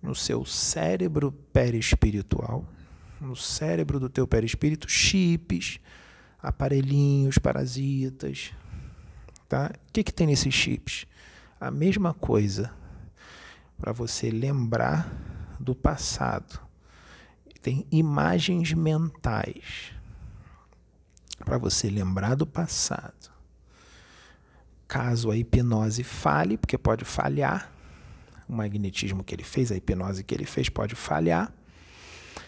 no seu cérebro perispiritual no cérebro do teu perispírito chips, aparelhinhos, parasitas. Tá? O que, que tem nesses chips? A mesma coisa para você lembrar do passado. Tem imagens mentais para você lembrar do passado. Caso a hipnose falhe, porque pode falhar, o magnetismo que ele fez, a hipnose que ele fez pode falhar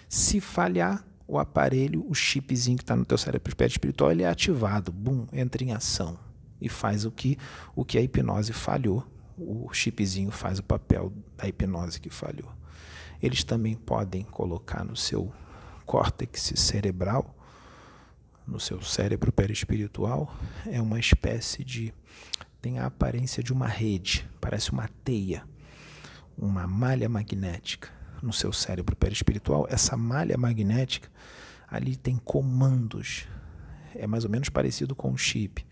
se falhar o aparelho, o chipzinho que está no teu cérebro espiritual, ele é ativado, bum, entra em ação e faz o que, o que a hipnose falhou. O chipzinho faz o papel da hipnose que falhou. Eles também podem colocar no seu córtex cerebral, no seu cérebro perispiritual, é uma espécie de. tem a aparência de uma rede, parece uma teia, uma malha magnética no seu cérebro perispiritual, essa malha magnética, ali tem comandos. É mais ou menos parecido com um chip.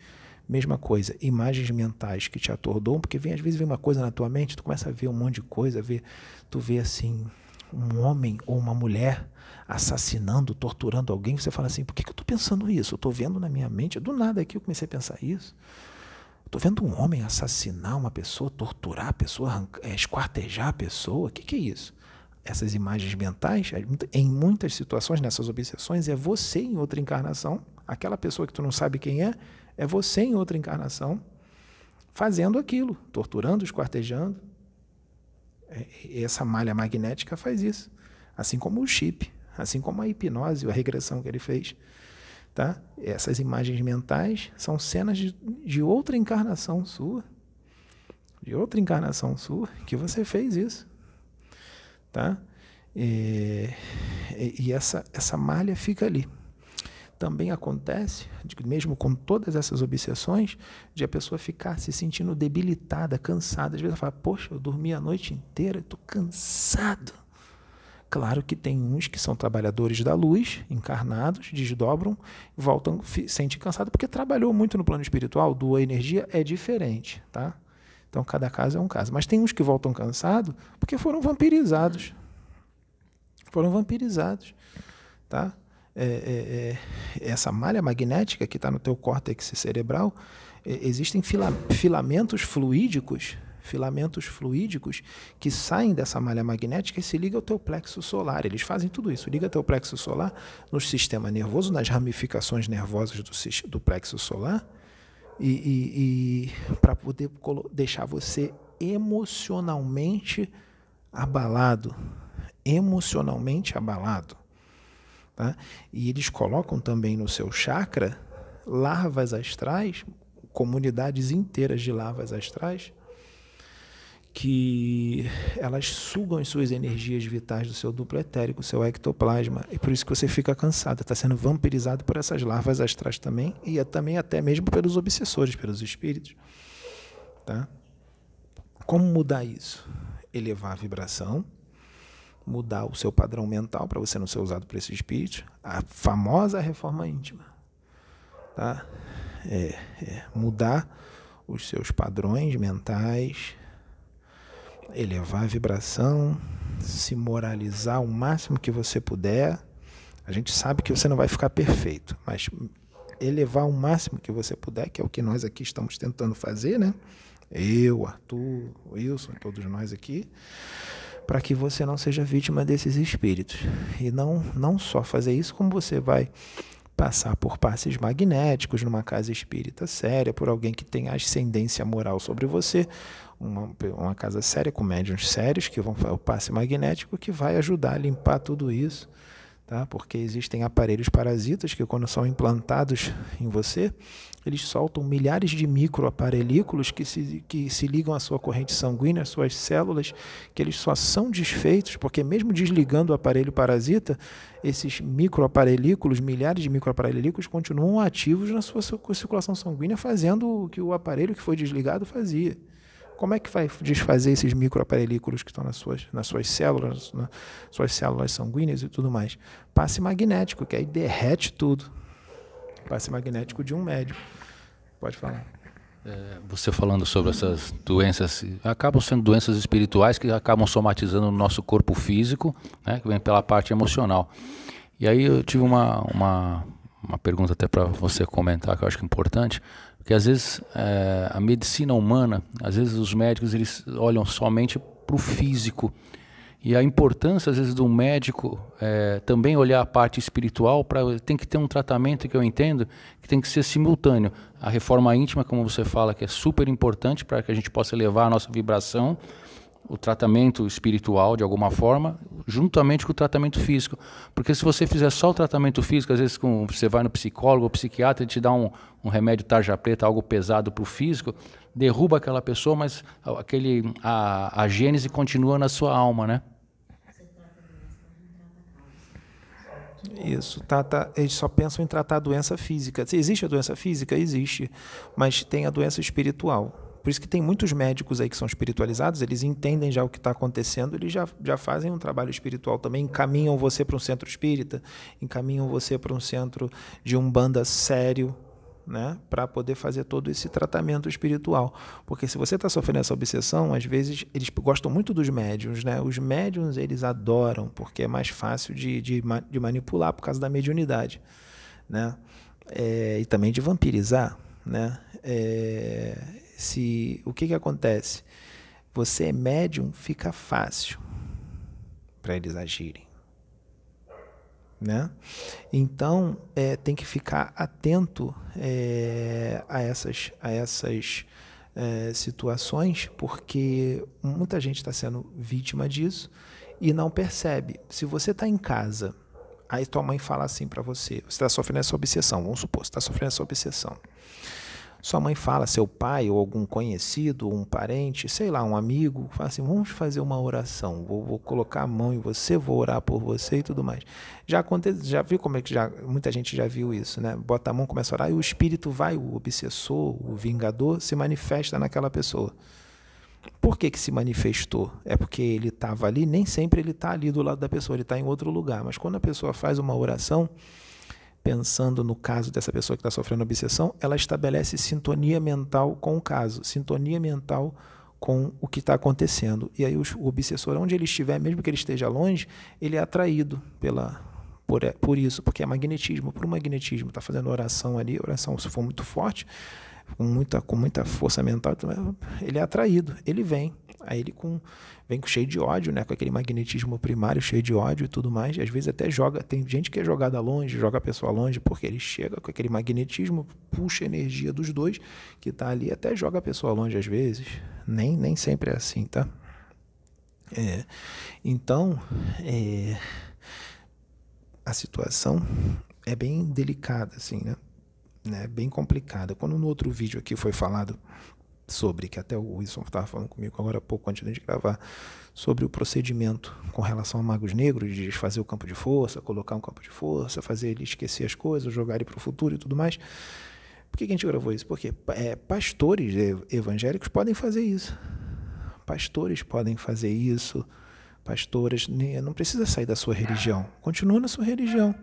Mesma coisa, imagens mentais que te atordoam, porque vem às vezes vem uma coisa na tua mente, tu começa a ver um monte de coisa, ver, tu vê assim, um homem ou uma mulher assassinando, torturando alguém, você fala assim, por que, que eu estou pensando isso? Eu estou vendo na minha mente, do nada aqui eu comecei a pensar isso. Estou vendo um homem assassinar uma pessoa, torturar a pessoa, esquartejar a pessoa, o que, que é isso? Essas imagens mentais, em muitas situações, nessas obsessões, é você em outra encarnação, aquela pessoa que tu não sabe quem é, é você em outra encarnação, fazendo aquilo, torturando, esquartejando. É, essa malha magnética faz isso. Assim como o chip, assim como a hipnose, a regressão que ele fez. Tá? Essas imagens mentais são cenas de, de outra encarnação sua. De outra encarnação sua, que você fez isso tá? É, e essa, essa malha fica ali. Também acontece, mesmo com todas essas obsessões, de a pessoa ficar se sentindo debilitada, cansada. Às vezes ela fala, poxa, eu dormi a noite inteira, estou cansado. Claro que tem uns que são trabalhadores da luz, encarnados, desdobram, voltam, sente cansado porque trabalhou muito no plano espiritual, doa energia, é diferente, tá? Então cada caso é um caso. Mas tem uns que voltam cansados porque foram vampirizados. Foram vampirizados, tá? É, é, é, essa malha magnética que está no teu córtex cerebral, é, existem fila, filamentos fluídicos filamentos fluídicos que saem dessa malha magnética e se ligam ao teu plexo solar. Eles fazem tudo isso. Liga teu plexo solar no sistema nervoso, nas ramificações nervosas do, do plexo solar, e, e, e para poder deixar você emocionalmente abalado. Emocionalmente abalado. Tá? E eles colocam também no seu chakra larvas astrais, comunidades inteiras de larvas astrais, que elas sugam as suas energias vitais do seu duplo etérico, seu ectoplasma, e por isso que você fica cansado, está sendo vampirizado por essas larvas astrais também, e é também até mesmo pelos obsessores, pelos espíritos. Tá? Como mudar isso? Elevar a vibração, mudar o seu padrão mental para você não ser usado por esses espíritos, a famosa reforma íntima. Tá? É, é mudar os seus padrões mentais, elevar a vibração, se moralizar o máximo que você puder. A gente sabe que você não vai ficar perfeito, mas elevar o máximo que você puder, que é o que nós aqui estamos tentando fazer, né? Eu, Arthur, Wilson, todos nós aqui, para que você não seja vítima desses espíritos. E não, não só fazer isso, como você vai passar por passes magnéticos numa casa espírita séria, por alguém que tem ascendência moral sobre você, uma, uma casa séria com médiums sérios que vão fazer o passe magnético que vai ajudar a limpar tudo isso, tá? Porque existem aparelhos parasitas que quando são implantados em você, eles soltam milhares de microaparelículos que se, que se ligam à sua corrente sanguínea, às suas células, que eles só são desfeitos, porque mesmo desligando o aparelho parasita, esses microaparelículos, milhares de microaparelículos, continuam ativos na sua circulação sanguínea, fazendo o que o aparelho que foi desligado fazia. Como é que vai desfazer esses microaparelículos que estão nas suas, nas suas células, nas suas células sanguíneas e tudo mais? Passe magnético, que aí derrete tudo. Passe magnético de um médico. Pode falar. É, você falando sobre essas doenças, acabam sendo doenças espirituais que acabam somatizando no nosso corpo físico, né, que vem pela parte emocional. E aí eu tive uma, uma, uma pergunta até para você comentar, que eu acho que é importante. Porque às vezes é, a medicina humana, às vezes os médicos eles olham somente para o físico. E a importância, às vezes, do médico é, também olhar a parte espiritual, para tem que ter um tratamento que eu entendo que tem que ser simultâneo. A reforma íntima, como você fala, que é super importante para que a gente possa elevar a nossa vibração, o tratamento espiritual de alguma forma, juntamente com o tratamento físico. Porque se você fizer só o tratamento físico, às vezes com, você vai no psicólogo ou psiquiatra e te dá um, um remédio tarja preta, algo pesado para o físico, derruba aquela pessoa, mas aquele, a, a gênese continua na sua alma, né? Isso, tá, eles só pensam em tratar a doença física. Se existe a doença física, existe, mas tem a doença espiritual. Por isso que tem muitos médicos aí que são espiritualizados, eles entendem já o que está acontecendo, eles já, já fazem um trabalho espiritual também, encaminham você para um centro espírita, encaminham você para um centro de um banda sério, né, para poder fazer todo esse tratamento espiritual. Porque se você está sofrendo essa obsessão, às vezes eles gostam muito dos médiums, né? Os médiums eles adoram, porque é mais fácil de, de, de manipular por causa da mediunidade, né? É, e também de vampirizar, né? É, se o que, que acontece? Você é médium, fica fácil para eles agirem. Né? Então é, tem que ficar atento é, a essas, a essas é, situações, porque muita gente está sendo vítima disso e não percebe. Se você está em casa, aí tua mãe fala assim para você: você está sofrendo essa obsessão, vamos supor, você está sofrendo essa obsessão. Sua mãe fala, seu pai ou algum conhecido, um parente, sei lá, um amigo, fala assim: vamos fazer uma oração. Vou, vou colocar a mão em você, vou orar por você e tudo mais. Já acontece, já viu como é que já muita gente já viu isso, né? Bota a mão, começa a orar e o espírito vai, o obsessor, o vingador se manifesta naquela pessoa. Por que, que se manifestou? É porque ele estava ali, nem sempre ele está ali do lado da pessoa, ele está em outro lugar. Mas quando a pessoa faz uma oração, pensando no caso dessa pessoa que está sofrendo obsessão, ela estabelece sintonia mental com o caso, sintonia mental com o que está acontecendo. E aí o, obsessor, onde ele estiver, mesmo que ele esteja longe, ele é atraído pela, por, por isso, porque é magnetismo, por magnetismo. Está fazendo oração ali, oração se for muito forte, com muita, com muita força mental, ele é atraído, ele vem. Aí ele com, vem cheio de ódio, né? com aquele magnetismo primário, cheio de ódio e tudo mais. E às vezes até joga, tem gente que é jogada longe, joga a pessoa longe, porque ele chega com aquele magnetismo, puxa a energia dos dois que está ali, até joga a pessoa longe às vezes. Nem, nem sempre é assim, tá? É, então, é, a situação é bem delicada, assim, né? né, bem complicada. Quando no outro vídeo aqui foi falado sobre, que até o Wilson estava falando comigo agora há pouco antes de gravar, sobre o procedimento com relação a magos negros, de fazer o campo de força, colocar um campo de força, fazer ele esquecer as coisas, jogar ele para o futuro e tudo mais. Por que, que a gente gravou isso? Porque é, pastores evangélicos podem fazer isso. Pastores podem fazer isso. Pastoras, não precisa sair da sua religião. Continua na sua religião.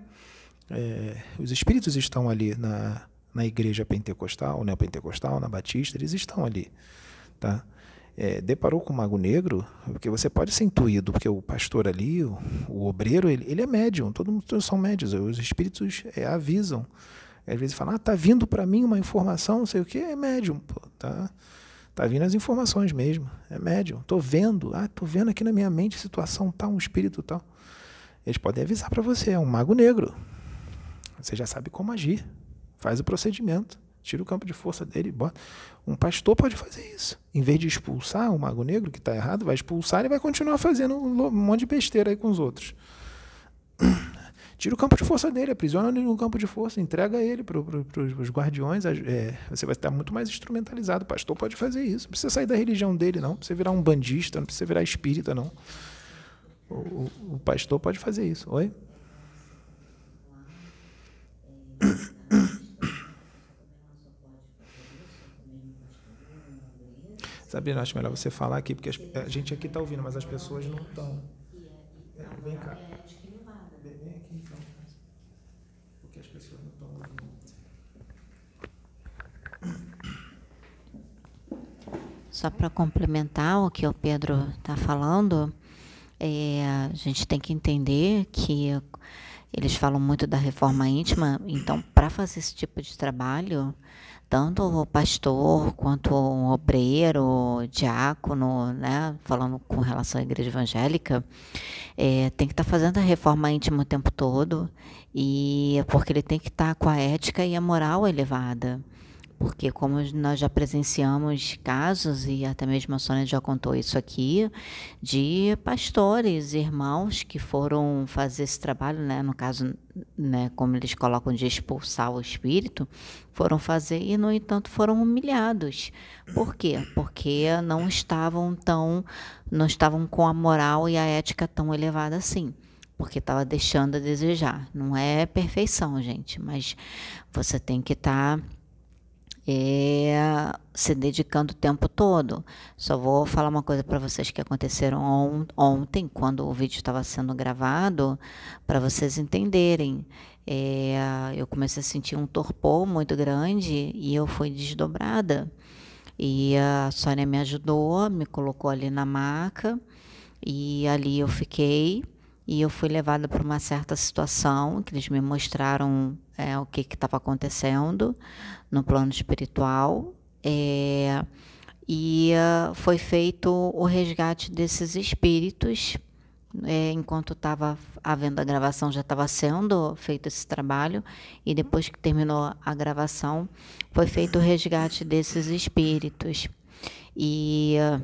É, os espíritos estão ali na, na igreja pentecostal, neopentecostal, na batista, eles estão ali, tá? É, deparou com o mago negro, porque você pode ser intuído, porque o pastor ali, o, o obreiro, ele, ele é médium, todo mundo são médios, os espíritos é, avisam. Às vezes falam, ah, tá vindo para mim uma informação, não sei o que, é médium, pô, tá? Tá vindo as informações mesmo, é médium. Tô vendo, ah, tô vendo aqui na minha mente situação tal, um espírito tal. Eles podem avisar para você, é um mago negro. Você já sabe como agir. Faz o procedimento. Tira o campo de força dele. Bota. Um pastor pode fazer isso. Em vez de expulsar o mago negro, que está errado, vai expulsar e vai continuar fazendo um monte de besteira aí com os outros. Tira o campo de força dele, aprisiona ele no campo de força, entrega ele para os guardiões. É, você vai estar muito mais instrumentalizado. O pastor pode fazer isso. Não precisa sair da religião dele, não. Não precisa virar um bandista, não precisa virar espírita, não. O, o, o pastor pode fazer isso. Oi? Sabrina, acho melhor você falar aqui, porque a gente aqui está ouvindo, mas as pessoas não estão. É, vem cá. Vem aqui então. Porque as pessoas não estão ouvindo. Só para complementar o que o Pedro está falando, é, a gente tem que entender que eles falam muito da reforma íntima, então, para fazer esse tipo de trabalho, tanto o pastor quanto o obreiro, diácono, né, falando com relação à igreja evangélica, é, tem que estar tá fazendo a reforma íntima o tempo todo, e é porque ele tem que estar tá com a ética e a moral elevada porque como nós já presenciamos casos, e até mesmo a Sônia já contou isso aqui, de pastores, irmãos que foram fazer esse trabalho, né, no caso, né, como eles colocam de expulsar o espírito, foram fazer e, no entanto, foram humilhados. Por quê? Porque não estavam tão, não estavam com a moral e a ética tão elevada assim porque estava deixando a desejar. Não é perfeição, gente, mas você tem que estar tá é, se dedicando o tempo todo. Só vou falar uma coisa para vocês que aconteceram on, ontem, quando o vídeo estava sendo gravado, para vocês entenderem. É, eu comecei a sentir um torpor muito grande e eu fui desdobrada. E a Sônia me ajudou, me colocou ali na maca e ali eu fiquei e eu fui levada para uma certa situação que eles me mostraram é, o que estava acontecendo no plano espiritual. É, e uh, foi feito o resgate desses espíritos é, enquanto estava havendo a gravação já estava sendo feito esse trabalho. E depois que terminou a gravação foi feito o resgate desses espíritos. E uh,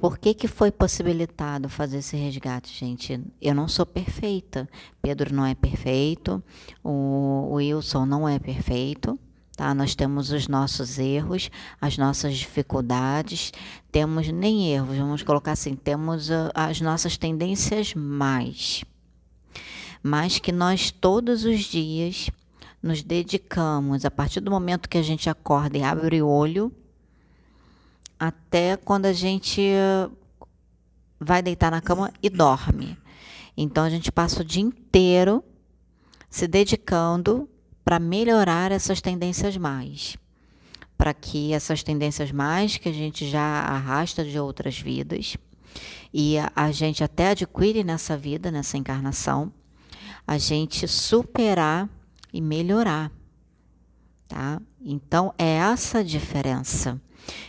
por que, que foi possibilitado fazer esse resgate, gente? Eu não sou perfeita. Pedro não é perfeito. O Wilson não é perfeito, tá? Nós temos os nossos erros, as nossas dificuldades, temos nem erros, vamos colocar assim, temos uh, as nossas tendências mais. Mas que nós todos os dias nos dedicamos, a partir do momento que a gente acorda e abre o olho, até quando a gente vai deitar na cama e dorme. Então a gente passa o dia inteiro se dedicando para melhorar essas tendências mais, para que essas tendências mais que a gente já arrasta de outras vidas e a, a gente até adquire nessa vida, nessa encarnação, a gente superar e melhorar, tá? Então é essa a diferença.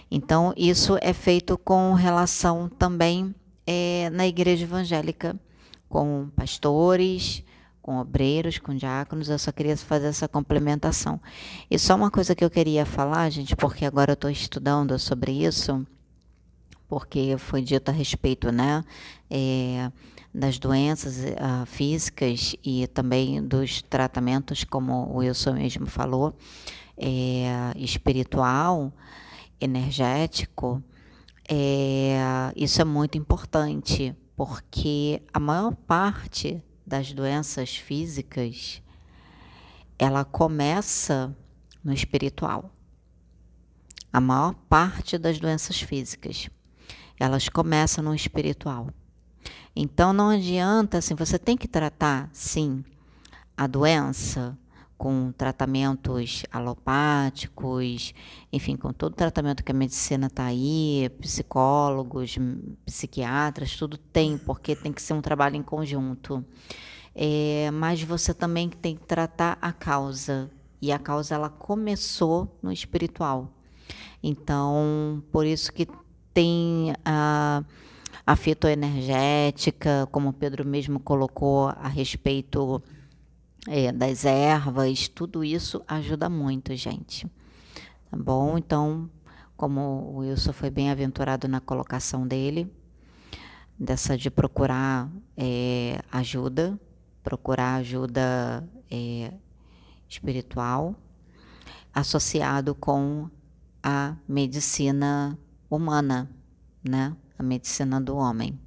Então isso é feito com relação também é, na igreja evangélica, com pastores, com obreiros, com diáconos, eu só queria fazer essa complementação. E só uma coisa que eu queria falar, gente, porque agora eu estou estudando sobre isso, porque foi dito a respeito, né, é, das doenças uh, físicas e também dos tratamentos, como o Wilson mesmo falou, é, espiritual, energético, é, isso é muito importante, porque a maior parte das doenças físicas, ela começa no espiritual. A maior parte das doenças físicas, elas começam no espiritual. Então não adianta assim, você tem que tratar sim a doença com tratamentos alopáticos, enfim, com todo o tratamento que a medicina está aí, psicólogos, psiquiatras, tudo tem, porque tem que ser um trabalho em conjunto. É, mas você também tem que tratar a causa, e a causa ela começou no espiritual. Então, por isso que tem a, a fitoenergética, como o Pedro mesmo colocou a respeito é, das ervas, tudo isso ajuda muito, gente. Tá bom? Então, como o Wilson foi bem aventurado na colocação dele, dessa de procurar é, ajuda, procurar ajuda é, espiritual, associado com a medicina humana, né? A medicina do homem.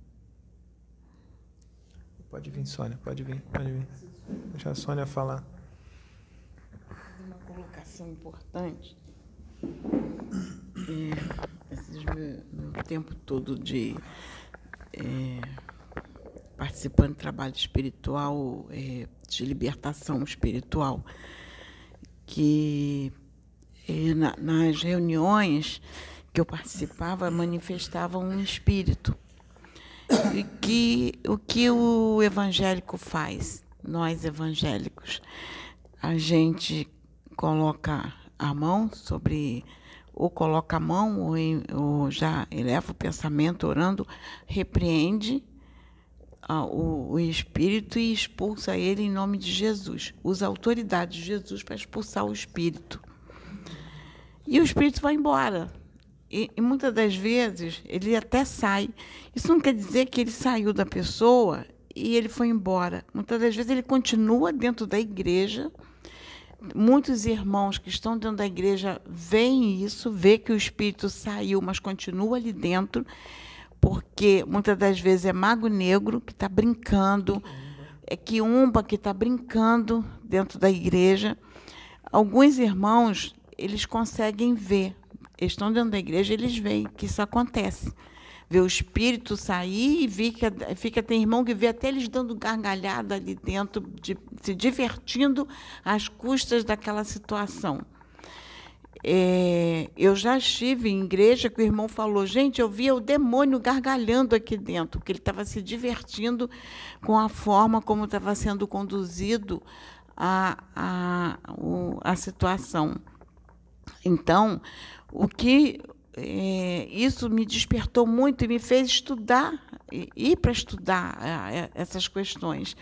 Pode vir, Sônia, pode vir, pode vir. Deixa a Sônia falar. Uma colocação importante. É, esse meu, meu, tempo todo de é, participando de trabalho espiritual, é, de libertação espiritual, que é, na, nas reuniões que eu participava manifestavam um espírito. E que o que o evangélico faz? Nós evangélicos, a gente coloca a mão sobre, ou coloca a mão, ou, ou já eleva o pensamento orando, repreende o, o, espírito e expulsa ele em nome de Jesus. Usa a autoridade de Jesus para expulsar o espírito. E o espírito vai embora. E, e, muitas das vezes ele até sai. Isso não quer dizer que ele saiu da pessoa e ele foi embora. Muitas das vezes ele continua dentro da igreja. Muitos irmãos que estão dentro da igreja veem isso, vê que o espírito saiu, mas continua ali dentro, porque muitas das vezes é mago negro que está brincando, é quiumba que está brincando dentro da igreja. Alguns irmãos, eles conseguem ver, estão dentro da igreja, eles veem que isso acontece ver o espírito sair e fica, fica tem irmão que vê até eles dando gargalhada ali dentro, de, se divertindo às custas daquela situação. É, eu já estive em igreja que o irmão falou, gente, eu via o demônio gargalhando aqui dentro, porque ele estava se divertindo com a forma como estava sendo conduzido a, a, a situação. Então, o que é, isso me despertou muito e me fez estudar, ir para estudar é, é, essas questões.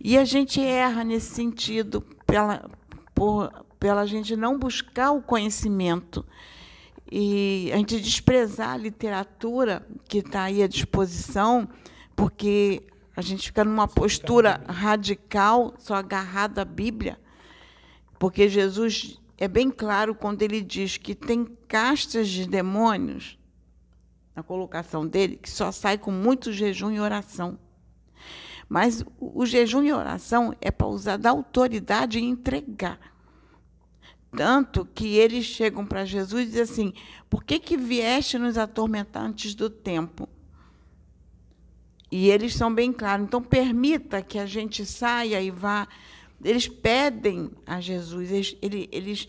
E a gente erra nesse sentido, pela, por, pela gente não buscar o conhecimento e a gente desprezar a literatura que está aí à disposição, porque a gente fica numa postura radical, só agarrado à Bíblia, porque Jesus é bem claro quando ele diz que tem castas de demônios, na colocação dele, que só sai com muito jejum e oração. Mas o jejum e oração é para usar da autoridade e entregar. Tanto que eles chegam para Jesus e dizem assim: por que, que vieste nos atormentar antes do tempo? E eles são bem claros. Então, permita que a gente saia e vá. Eles pedem a Jesus, eles, eles, eles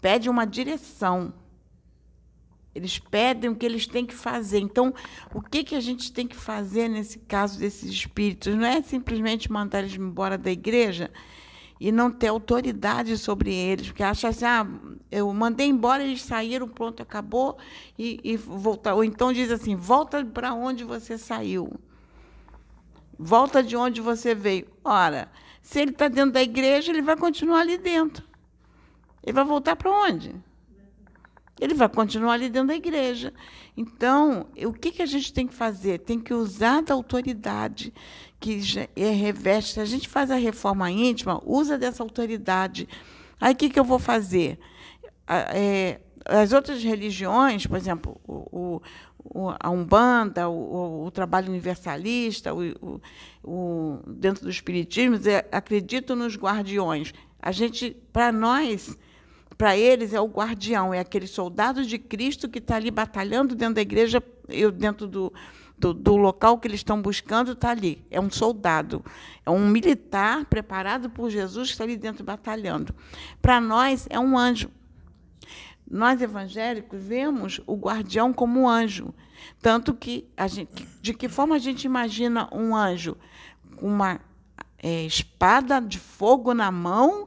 pedem uma direção. Eles pedem o que eles têm que fazer. Então, o que, que a gente tem que fazer nesse caso desses espíritos? Não é simplesmente mandar eles embora da igreja e não ter autoridade sobre eles, porque acha assim, ah, eu mandei embora, eles saíram, pronto, acabou, e, e voltar. Ou então diz assim, volta para onde você saiu. Volta de onde você veio. Ora, se ele está dentro da igreja, ele vai continuar ali dentro. Ele vai voltar para onde? ele vai continuar ali dentro da igreja. Então, o que, que a gente tem que fazer? Tem que usar da autoridade que é reveste. Se a gente faz a reforma íntima, usa dessa autoridade. Aí, o que, que eu vou fazer? É, as outras religiões, por exemplo, o, a Umbanda, o, o, trabalho universalista, o, dentro do Espiritismo, é, acreditam nos guardiões. A gente, para nós, para eles é o guardião, é aquele soldado de Cristo que está ali batalhando dentro da igreja, dentro do, do, do local que eles estão buscando, está ali. É um soldado, é um militar preparado por Jesus que está ali dentro batalhando. Para nós, é um anjo. Nós evangélicos vemos o guardião como um anjo. Tanto que, gente, de que forma a gente imagina um anjo? Com uma é, espada de fogo na mão,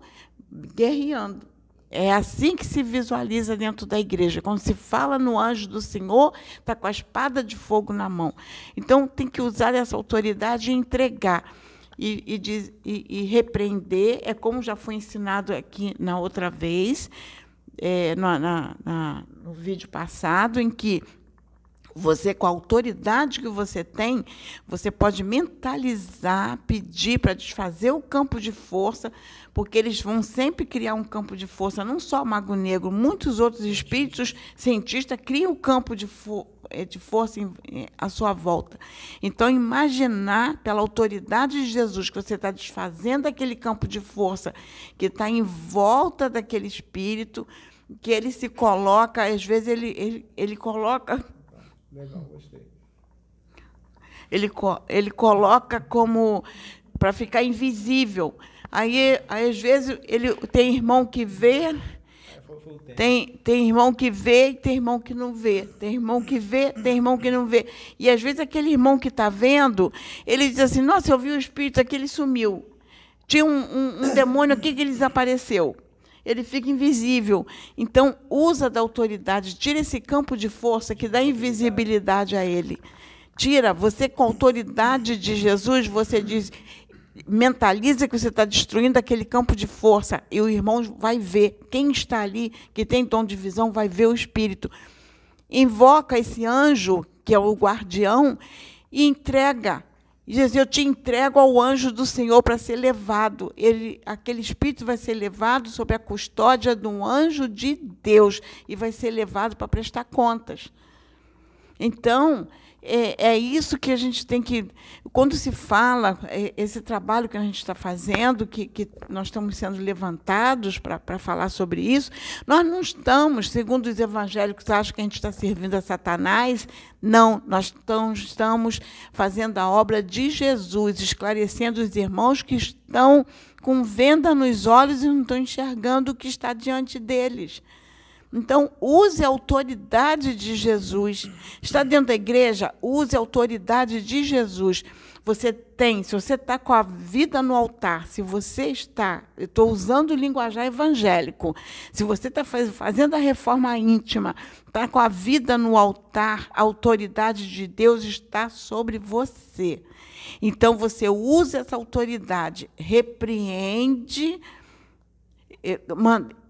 guerreando. É assim que se visualiza dentro da igreja. Quando se fala no anjo do Senhor, está com a espada de fogo na mão. Então, tem que usar essa autoridade e entregar. E, e, diz, e, e repreender, é como já foi ensinado aqui na outra vez, é, no, na, na, no vídeo passado, em que você, com a autoridade que você tem, você pode mentalizar, pedir para desfazer o campo de força, porque eles vão sempre criar um campo de força, não só o Mago Negro, muitos outros espíritos cientistas criam o um campo de, eh, de força à sua volta. Então, imaginar pela autoridade de Jesus que você está desfazendo aquele campo de força que está em volta daquele espírito, que ele se coloca, às vezes ele, ele, ele coloca Legal, gostei. Ele, ele coloca como para ficar invisível. Aí, às vezes, ele tem irmão que vê, tem, tem irmão que vê e tem irmão que não vê. Tem irmão que vê, tem irmão que não vê. E às vezes aquele irmão que está vendo, ele diz assim, nossa, eu vi o espírito aqui, ele sumiu. Tinha um, um, um demônio aqui que ele desapareceu ele fica invisível. Então, usa da autoridade, tira esse campo de força que dá invisibilidade a ele. Tira, você com a autoridade de Jesus, você diz, mentaliza que você está destruindo aquele campo de força e o irmão vai ver. Quem está ali, que tem tom de visão, vai ver o Espírito. Invoca esse anjo, que é o guardião, e entrega e diz: Eu te entrego ao anjo do Senhor para ser levado. Ele, aquele espírito vai ser levado sob a custódia de um anjo de Deus e vai ser levado para prestar contas. Então, é, é, isso que a gente tem que. Quando se fala, é, esse trabalho que a gente está fazendo, que, que nós estamos sendo levantados para falar sobre isso, nós não estamos, segundo os evangélicos, acham que a gente está servindo a Satanás. Não, nós estamos fazendo a obra de Jesus, esclarecendo os irmãos que estão com venda nos olhos e não estão enxergando o que está diante deles. Então, use a autoridade de Jesus. Está dentro da igreja? Use a autoridade de Jesus. Você tem, se você está com a vida no altar, se você está, estou usando o linguajar evangélico, se você está fazendo a reforma íntima, está com a vida no altar, a autoridade de Deus está sobre você. Então, você usa essa autoridade, repreende,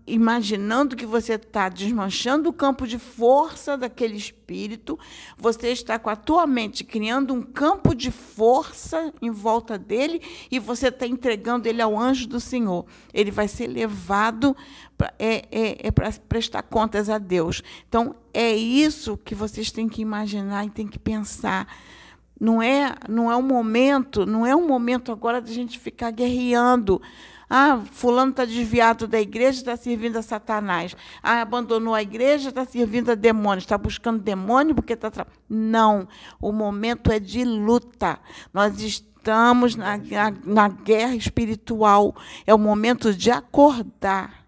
imaginando que você está desmanchando o campo de força daquele espírito, você está com a tua mente criando um campo de força em volta dele e você está entregando ele ao anjo do Senhor. Ele vai ser levado pra, é, é, é para prestar contas a Deus. Então, é isso que vocês têm que imaginar e têm que pensar. Não é, não é um momento, não é um momento agora de a gente ficar guerreando. Ah, fulano está desviado da igreja, está servindo a Satanás. Ah, abandonou a igreja, está servindo a demônios. Está buscando demônio porque está... Não, o momento é de luta. Nós estamos na, na, na guerra espiritual. É o momento de acordar.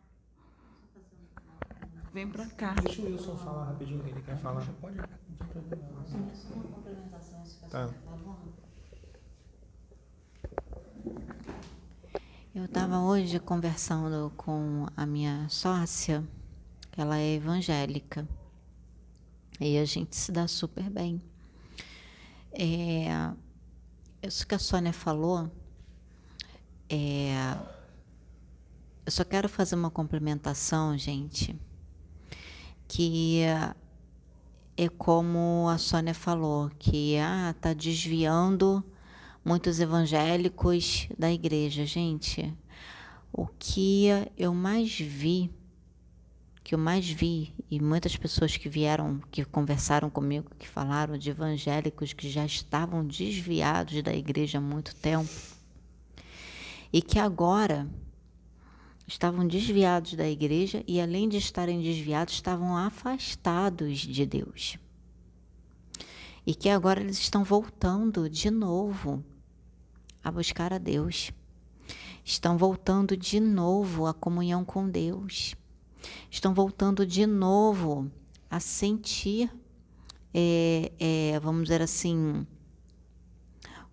Vem para cá. Deixa o Wilson falar rapidinho, ele quer falar. Pode. Tá. Eu estava hoje conversando com a minha sócia, que ela é evangélica, e a gente se dá super bem. É, isso que a Sônia falou, é, eu só quero fazer uma complementação, gente, que é como a Sônia falou, que ah, tá desviando muitos evangélicos da igreja. Gente, o que eu mais vi, que eu mais vi, e muitas pessoas que vieram, que conversaram comigo, que falaram de evangélicos que já estavam desviados da igreja há muito tempo, e que agora estavam desviados da igreja e, além de estarem desviados, estavam afastados de Deus. E que agora eles estão voltando de novo a buscar a Deus. Estão voltando de novo à comunhão com Deus. Estão voltando de novo a sentir, é, é, vamos dizer assim,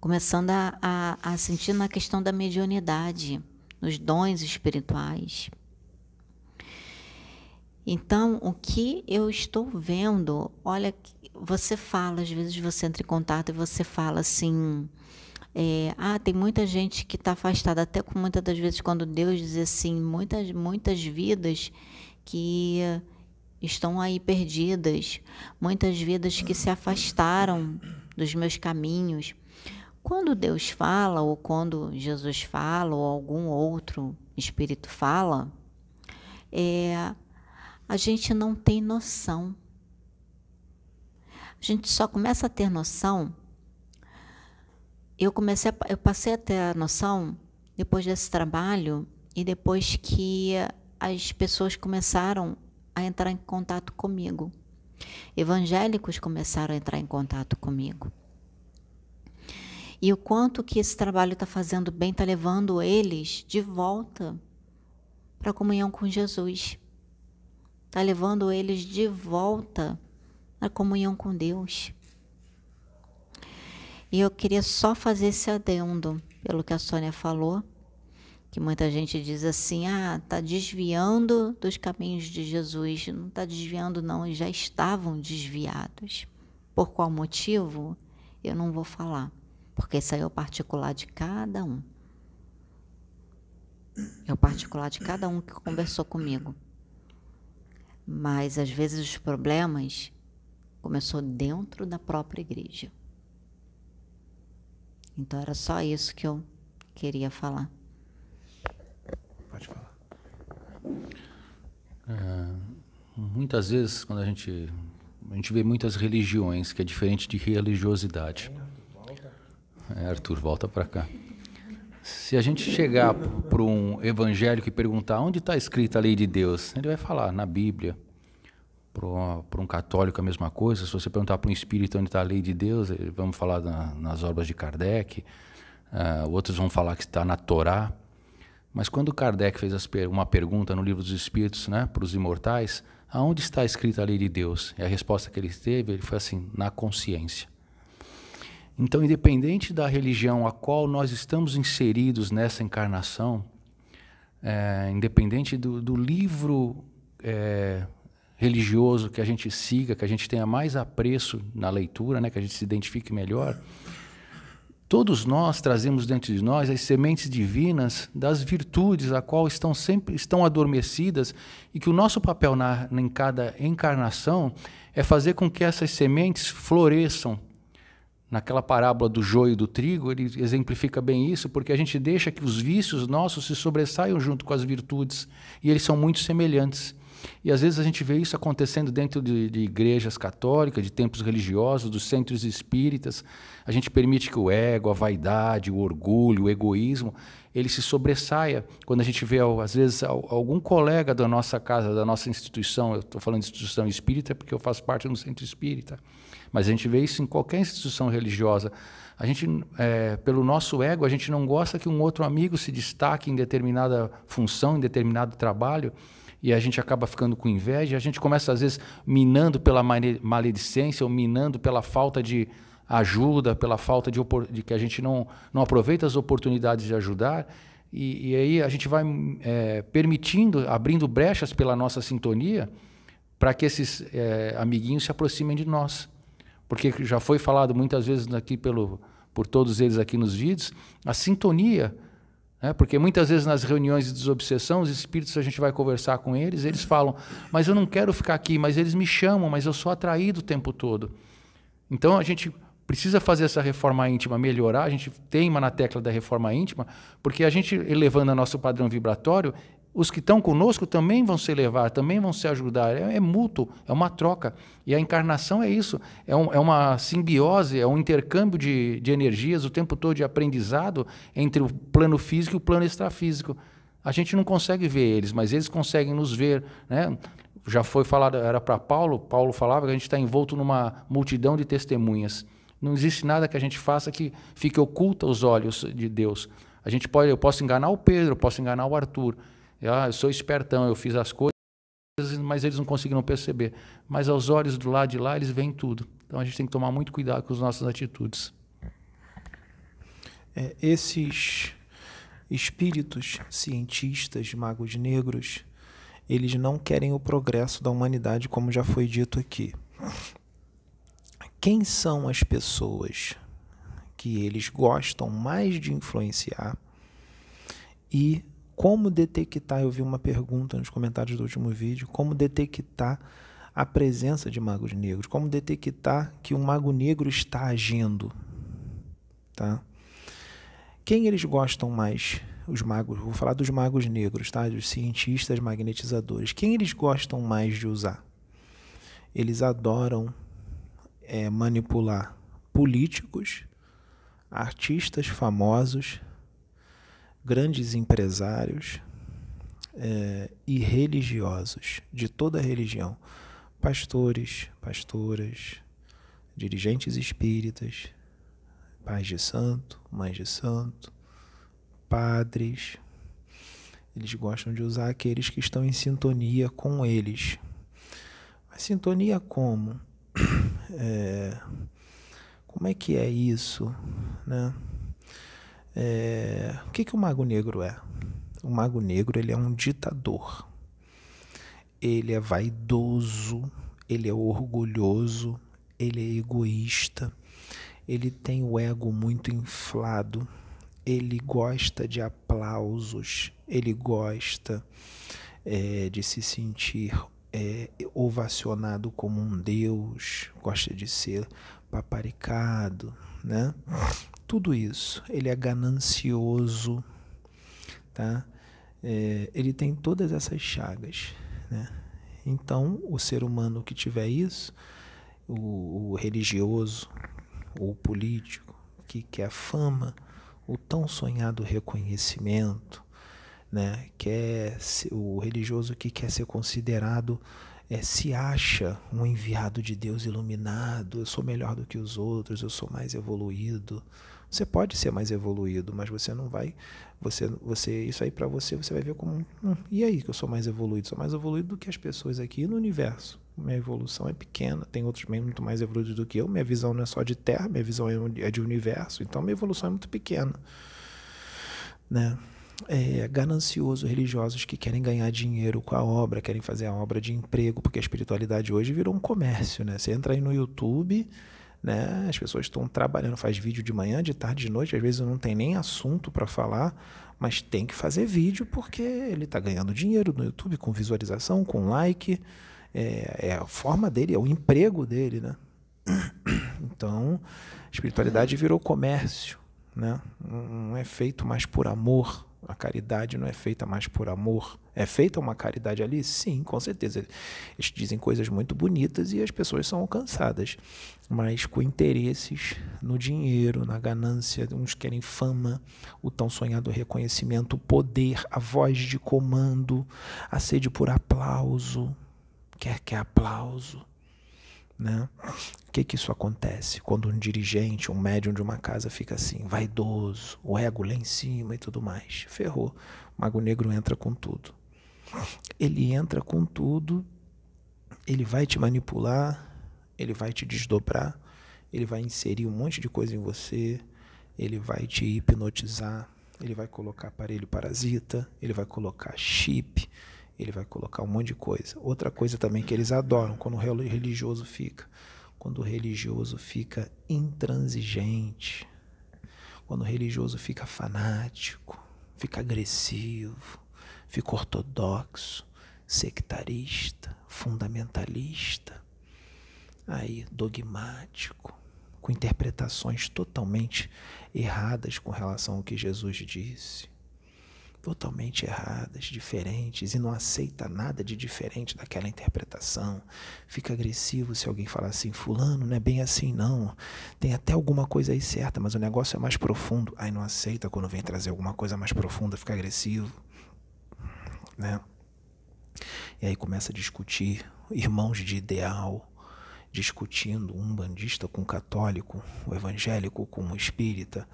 começando a, a, a sentir na questão da mediunidade, nos dons espirituais. Então, o que eu estou vendo, olha, você fala, às vezes você entra em contato e você fala assim, é, ah, tem muita gente que está afastada, até com muitas das vezes quando Deus diz assim, muitas, muitas vidas que estão aí perdidas, muitas vidas que se afastaram dos meus caminhos. Quando Deus fala, ou quando Jesus fala, ou algum outro espírito fala, é, a gente não tem noção. A gente só começa a ter noção eu comecei a, eu passei a ter a noção depois desse trabalho e depois que as pessoas começaram a entrar em contato comigo. Evangélicos começaram a entrar em contato comigo. E o quanto que esse trabalho está fazendo bem, está levando eles de volta para a comunhão com Jesus. Está levando eles de volta à comunhão com Deus. E eu queria só fazer esse adendo, pelo que a Sônia falou, que muita gente diz assim: ah, está desviando dos caminhos de Jesus. Não está desviando, não, já estavam desviados. Por qual motivo? Eu não vou falar, porque isso aí é o particular de cada um. É o particular de cada um que conversou comigo. Mas às vezes os problemas começou dentro da própria igreja. Então era só isso que eu queria falar. Pode falar. É, muitas vezes, quando a gente a gente vê muitas religiões que é diferente de religiosidade. É, Arthur, volta para cá. Se a gente chegar para um evangélico e perguntar onde está escrita a lei de Deus, ele vai falar na Bíblia. Para um católico a mesma coisa. Se você perguntar para um espírito onde está a lei de Deus, vamos falar na, nas obras de Kardec. Uh, outros vão falar que está na Torá. Mas quando Kardec fez per uma pergunta no livro dos Espíritos, né, para os imortais, aonde está escrita a lei de Deus? E a resposta que ele teve, ele foi assim, na consciência. Então, independente da religião a qual nós estamos inseridos nessa encarnação, é, independente do, do livro é, religioso que a gente siga, que a gente tenha mais apreço na leitura, né, que a gente se identifique melhor, todos nós trazemos dentro de nós as sementes divinas das virtudes, a qual estão sempre estão adormecidas e que o nosso papel na, em cada encarnação é fazer com que essas sementes floresçam. Naquela parábola do joio e do trigo, ele exemplifica bem isso, porque a gente deixa que os vícios nossos se sobressaiam junto com as virtudes, e eles são muito semelhantes. E às vezes a gente vê isso acontecendo dentro de, de, igrejas católicas, de templos religiosos, dos centros espíritas. A gente permite que o ego, a vaidade, o orgulho, o egoísmo, ele se sobressaia. Quando a gente vê, às vezes, algum colega da nossa casa, da nossa instituição, eu estou falando de instituição espírita porque eu faço parte de um centro espírita, mas a gente vê isso em qualquer instituição religiosa. A gente, é, pelo nosso ego, a gente não gosta que um outro amigo se destaque em determinada função, em determinado trabalho e a gente acaba ficando com inveja, a gente começa às vezes minando pela maledicência ou minando pela falta de ajuda, pela falta de, de que a gente não, não aproveita as oportunidades de ajudar. E, e aí a gente vai é, permitindo, abrindo brechas pela nossa sintonia para que esses é, amiguinhos se aproximem de nós. Porque já foi falado muitas vezes aqui pelo, por todos eles aqui nos vídeos, a sintonia é, porque muitas vezes nas reuniões de desobsessão, os espíritos, a gente vai conversar com eles, eles falam, mas eu não quero ficar aqui, mas eles me chamam, mas eu sou atraído o tempo todo. Então a gente precisa fazer essa reforma íntima melhorar, a gente teima na tecla da reforma íntima, porque a gente elevando o nosso padrão vibratório, os que estão conosco também vão se elevar, também vão se ajudar. É, é mútuo, é uma troca. E a encarnação é isso, é, um, é uma simbiose, é um intercâmbio de, de energias o tempo todo de aprendizado entre o plano físico e o plano extrafísico. A gente não consegue ver eles, mas eles conseguem nos ver. Né? Já foi falado, era para Paulo, Paulo falava que a gente está envolto numa multidão de testemunhas. Não existe nada que a gente faça que fique oculto aos olhos de Deus. A gente pode, eu posso enganar o Pedro, eu posso enganar o Arthur, ah, eu sou espertão, eu fiz as coisas, mas eles não conseguiram perceber. Mas aos olhos do lado de lá, eles veem tudo. Então a gente tem que tomar muito cuidado com as nossas atitudes. É, esses espíritos cientistas, magos negros, eles não querem o progresso da humanidade, como já foi dito aqui. Quem são as pessoas que eles gostam mais de influenciar e como detectar? Eu vi uma pergunta nos comentários do último vídeo. Como detectar a presença de magos negros? Como detectar que um mago negro está agindo? Tá? Quem eles gostam mais? Os magos, vou falar dos magos negros, tá? Dos cientistas magnetizadores. Quem eles gostam mais de usar? Eles adoram é, manipular políticos, artistas famosos, grandes empresários é, e religiosos de toda religião, pastores, pastoras, dirigentes espíritas, pais de santo, mães de santo, padres. Eles gostam de usar aqueles que estão em sintonia com eles. A sintonia como? É, como é que é isso, né? É, o que, que o Mago Negro é? O Mago Negro ele é um ditador. Ele é vaidoso, ele é orgulhoso, ele é egoísta, ele tem o ego muito inflado, ele gosta de aplausos, ele gosta é, de se sentir é, ovacionado como um deus, gosta de ser paparicado, né? Tudo isso. Ele é ganancioso, tá? É, ele tem todas essas chagas, né? Então, o ser humano que tiver isso, o, o religioso, o político, que quer fama, o tão sonhado reconhecimento, né? Quer o religioso que quer ser considerado é, se acha um enviado de Deus iluminado, eu sou melhor do que os outros, eu sou mais evoluído, você pode ser mais evoluído, mas você não vai. Você, você isso aí para você, você vai ver como. Hum, e aí que eu sou mais evoluído? Sou mais evoluído do que as pessoas aqui no universo. Minha evolução é pequena, tem outros muito mais evoluídos do que eu. Minha visão não é só de terra, minha visão é de universo. Então minha evolução é muito pequena. Né? É, ganancioso, religiosos que querem ganhar dinheiro com a obra, querem fazer a obra de emprego, porque a espiritualidade hoje virou um comércio, né? Você entra aí no YouTube, né? As pessoas estão trabalhando, faz vídeo de manhã, de tarde, de noite, às vezes não tem nem assunto para falar, mas tem que fazer vídeo porque ele está ganhando dinheiro no YouTube com visualização, com like, é, é, a forma dele, é o emprego dele, né? Então, espiritualidade virou comércio, né? Não é feito mais por amor, a caridade não é feita mais por amor. É feita uma caridade ali? Sim, com certeza. Eles dizem coisas muito bonitas e as pessoas são alcançadas, mas com interesses no dinheiro, na ganância. Uns querem fama, o tão sonhado reconhecimento, o poder, a voz de comando, a sede por aplauso. Quer que aplauso. Né? O que, que isso acontece? Quando um dirigente, um médium de uma casa fica assim, vaidoso, o ego lá em cima e tudo mais. Ferrou. O Mago Negro entra com tudo. Ele entra com tudo, ele vai te manipular, ele vai te desdobrar, ele vai inserir um monte de coisa em você, ele vai te hipnotizar, ele vai colocar aparelho parasita, ele vai colocar chip, ele vai colocar um monte de coisa. Outra coisa também que eles adoram quando o religioso fica, quando o religioso fica intransigente, quando o religioso fica fanático, fica agressivo, fica ortodoxo, sectarista, fundamentalista, aí dogmático, com interpretações totalmente erradas com relação ao que Jesus disse totalmente erradas, diferentes, e não aceita nada de diferente daquela interpretação. Fica agressivo se alguém falar assim, fulano, não é bem assim não. Tem até alguma coisa aí certa, mas o negócio é mais profundo. Aí não aceita quando vem trazer alguma coisa mais profunda, fica agressivo. Né? E aí começa a discutir irmãos de ideal, discutindo um bandista com um católico, o evangélico com um espírita,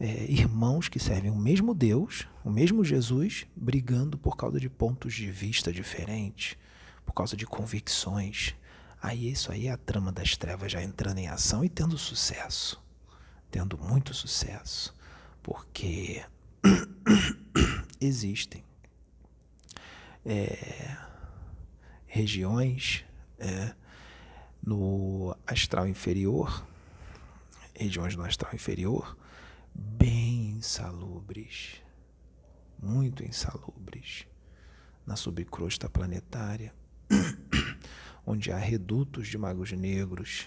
é, irmãos que servem o mesmo Deus, o mesmo Jesus, brigando por causa de pontos de vista diferentes, por causa de convicções. Aí isso aí é a trama das trevas já entrando em ação e tendo sucesso. Tendo muito sucesso. Porque existem é, regiões é, no astral inferior, regiões no astral inferior, bem insalubres, muito insalubres, na subcrosta planetária, onde há redutos de magos negros,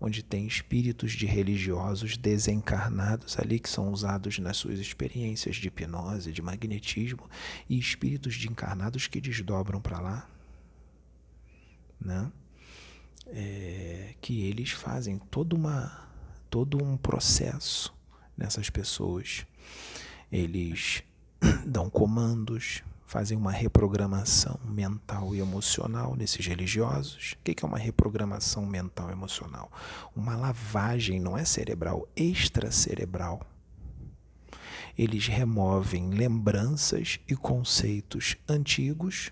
onde tem espíritos de religiosos desencarnados ali que são usados nas suas experiências de hipnose, de magnetismo, e espíritos de encarnados que desdobram para lá, né? É, que eles fazem todo, uma, todo um processo nessas pessoas. Eles dão comandos, fazem uma reprogramação mental e emocional nesses religiosos. O que é uma reprogramação mental e emocional? Uma lavagem, não é cerebral, extracerebral. Eles removem lembranças e conceitos antigos,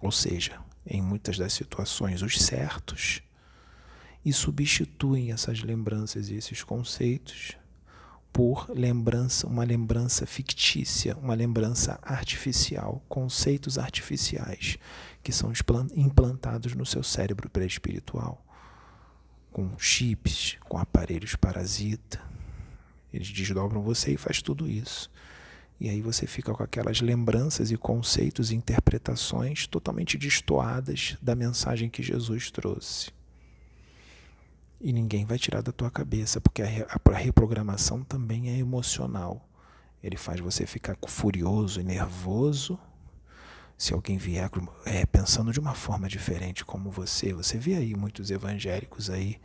ou seja, em muitas das situações, os certos, e substituem essas lembranças e esses conceitos por lembrança, uma lembrança fictícia, uma lembrança artificial, conceitos artificiais que são implantados no seu cérebro pré-espiritual, com chips, com aparelhos parasita. Eles desdobram você e faz tudo isso. E aí você fica com aquelas lembranças e conceitos e interpretações totalmente destoadas da mensagem que Jesus trouxe. E ninguém vai tirar da tua cabeça, porque a, reprogramação também é emocional. Ele faz você ficar furioso e nervoso. Se alguém vier é, pensando de uma forma diferente como você, você vê aí muitos evangélicos aí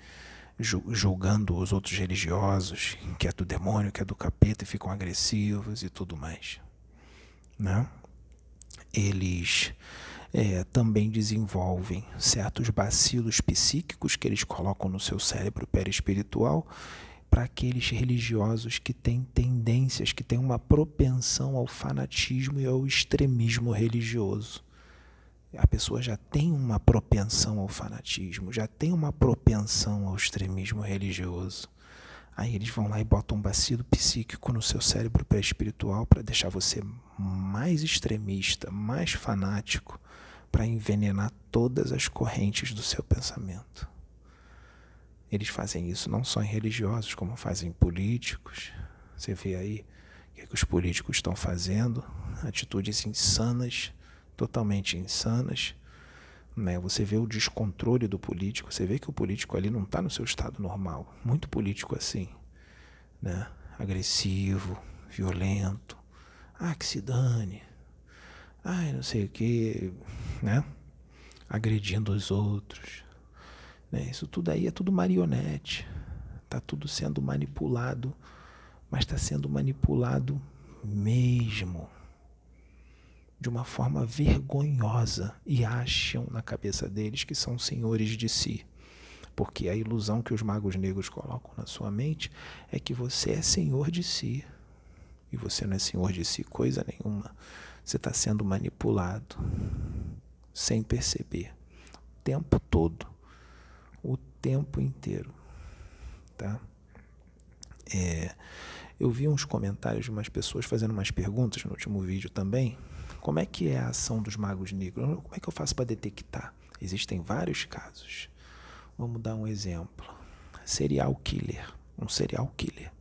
julgando os outros religiosos, que é do demônio, que é do capeta, e ficam agressivos e tudo mais. Né? Eles é, também desenvolvem certos bacilos psíquicos que eles colocam no seu cérebro perispiritual para aqueles religiosos que têm tendências, que têm uma propensão ao fanatismo e ao extremismo religioso. A pessoa já tem uma propensão ao fanatismo, já tem uma propensão ao extremismo religioso. Aí eles vão lá e botam um bacilo psíquico no seu cérebro pré-espiritual para deixar você mais extremista, mais fanático, para envenenar todas as correntes do seu pensamento. Eles fazem isso não só em religiosos, como fazem em políticos. Você vê aí o que, é que os políticos estão fazendo, atitudes insanas, totalmente insanas. Né? Você vê o descontrole do político, você vê que o político ali não está no seu estado normal. Muito político assim, né? agressivo, violento. Ah, que se dane. Ai, não sei o que, né? Agredindo os outros. Né? Isso tudo aí é tudo marionete. Está tudo sendo manipulado, mas está sendo manipulado mesmo de uma forma vergonhosa e acham na cabeça deles que são senhores de si. Porque a ilusão que os magos negros colocam na sua mente é que você é senhor de si. E você não é senhor de si coisa nenhuma. Você está sendo manipulado sem perceber o tempo todo o tempo inteiro, tá? É, eu vi uns comentários de umas pessoas fazendo umas perguntas no último vídeo também. Como é que é a ação dos magos negros? Como é que eu faço para detectar? Existem vários casos. Vamos dar um exemplo. Serial killer. Um serial killer.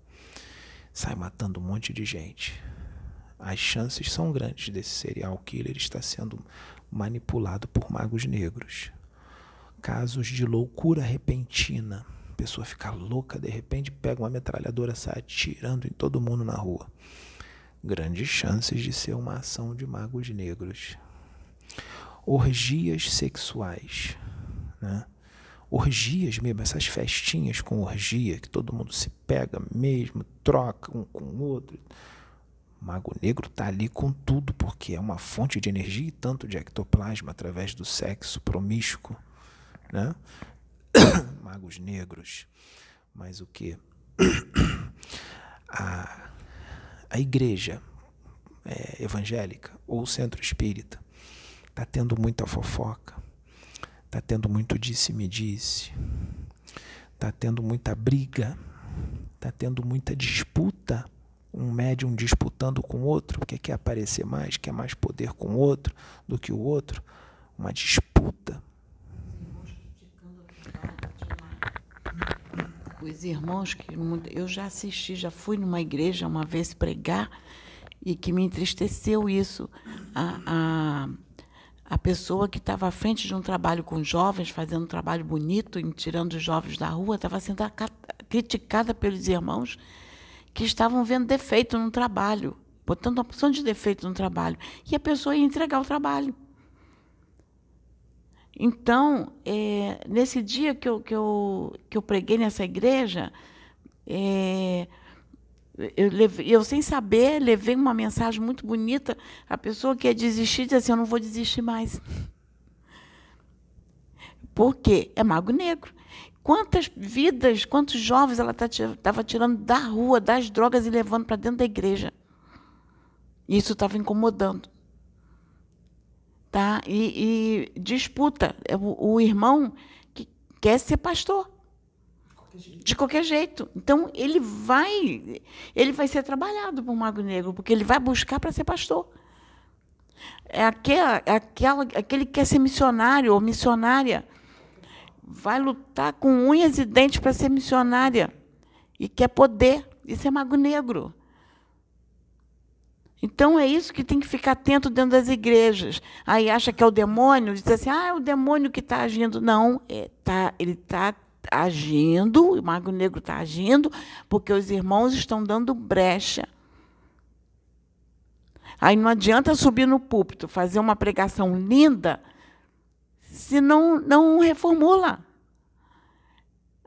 Sai matando um monte de gente. As chances são grandes desse serial killer estar sendo manipulado por magos negros casos de loucura repentina. A pessoa fica louca, de repente pega uma metralhadora, sai atirando em todo mundo na rua. Grandes chances de ser uma ação de magos negros. Orgias sexuais. Né? Orgias mesmo, essas festinhas com orgia, que todo mundo se pega mesmo, troca um com o outro. Mago negro está ali com tudo, porque é uma fonte de energia e tanto de ectoplasma através do sexo promíscuo né? magos negros, mas o que? A, a igreja é, evangélica ou centro espírita está tendo muita fofoca, está tendo muito disse-me-disse, está tendo muita briga, está tendo muita disputa um médium disputando com outro, porque quer aparecer mais, quer mais poder com outro do que o outro, uma disputa os irmãos que eu já assisti, já fui numa igreja uma vez pregar e que me entristeceu isso. A, a, a pessoa que estava à frente de um trabalho com jovens, fazendo um trabalho bonito, tirando os jovens da rua, estava sendo criticada pelos irmãos que estavam vendo defeito no trabalho, botando uma opção de defeito no trabalho. E a pessoa ia entregar o trabalho. Então, é, nesse dia que eu, que, eu, que eu preguei nessa igreja, é, eu, levei, eu, sem saber, levei uma mensagem muito bonita. A pessoa que ia desistir disse assim: Eu não vou desistir mais. Por quê? É mago negro. Quantas vidas, quantos jovens ela estava tá, tirando da rua, das drogas e levando para dentro da igreja. Isso estava incomodando tá? E, e disputa. É o, o, irmão que quer ser pastor. De qualquer jeito. Então, ele vai, ele vai ser trabalhado por um mago negro, porque ele vai buscar para ser pastor. É aquela, é aquela, aquele que quer ser missionário ou missionária. Vai lutar com unhas e dentes para ser missionária. E quer poder. Isso é mago negro. Então é isso que tem que ficar atento dentro das igrejas. Aí acha que é o demônio, diz assim, ah, é o demônio que está agindo. Não, é, tá, ele está agindo, o Mago Negro está agindo, porque os irmãos estão dando brecha. Aí não adianta subir no púlpito, fazer uma pregação linda, se não, não reformula.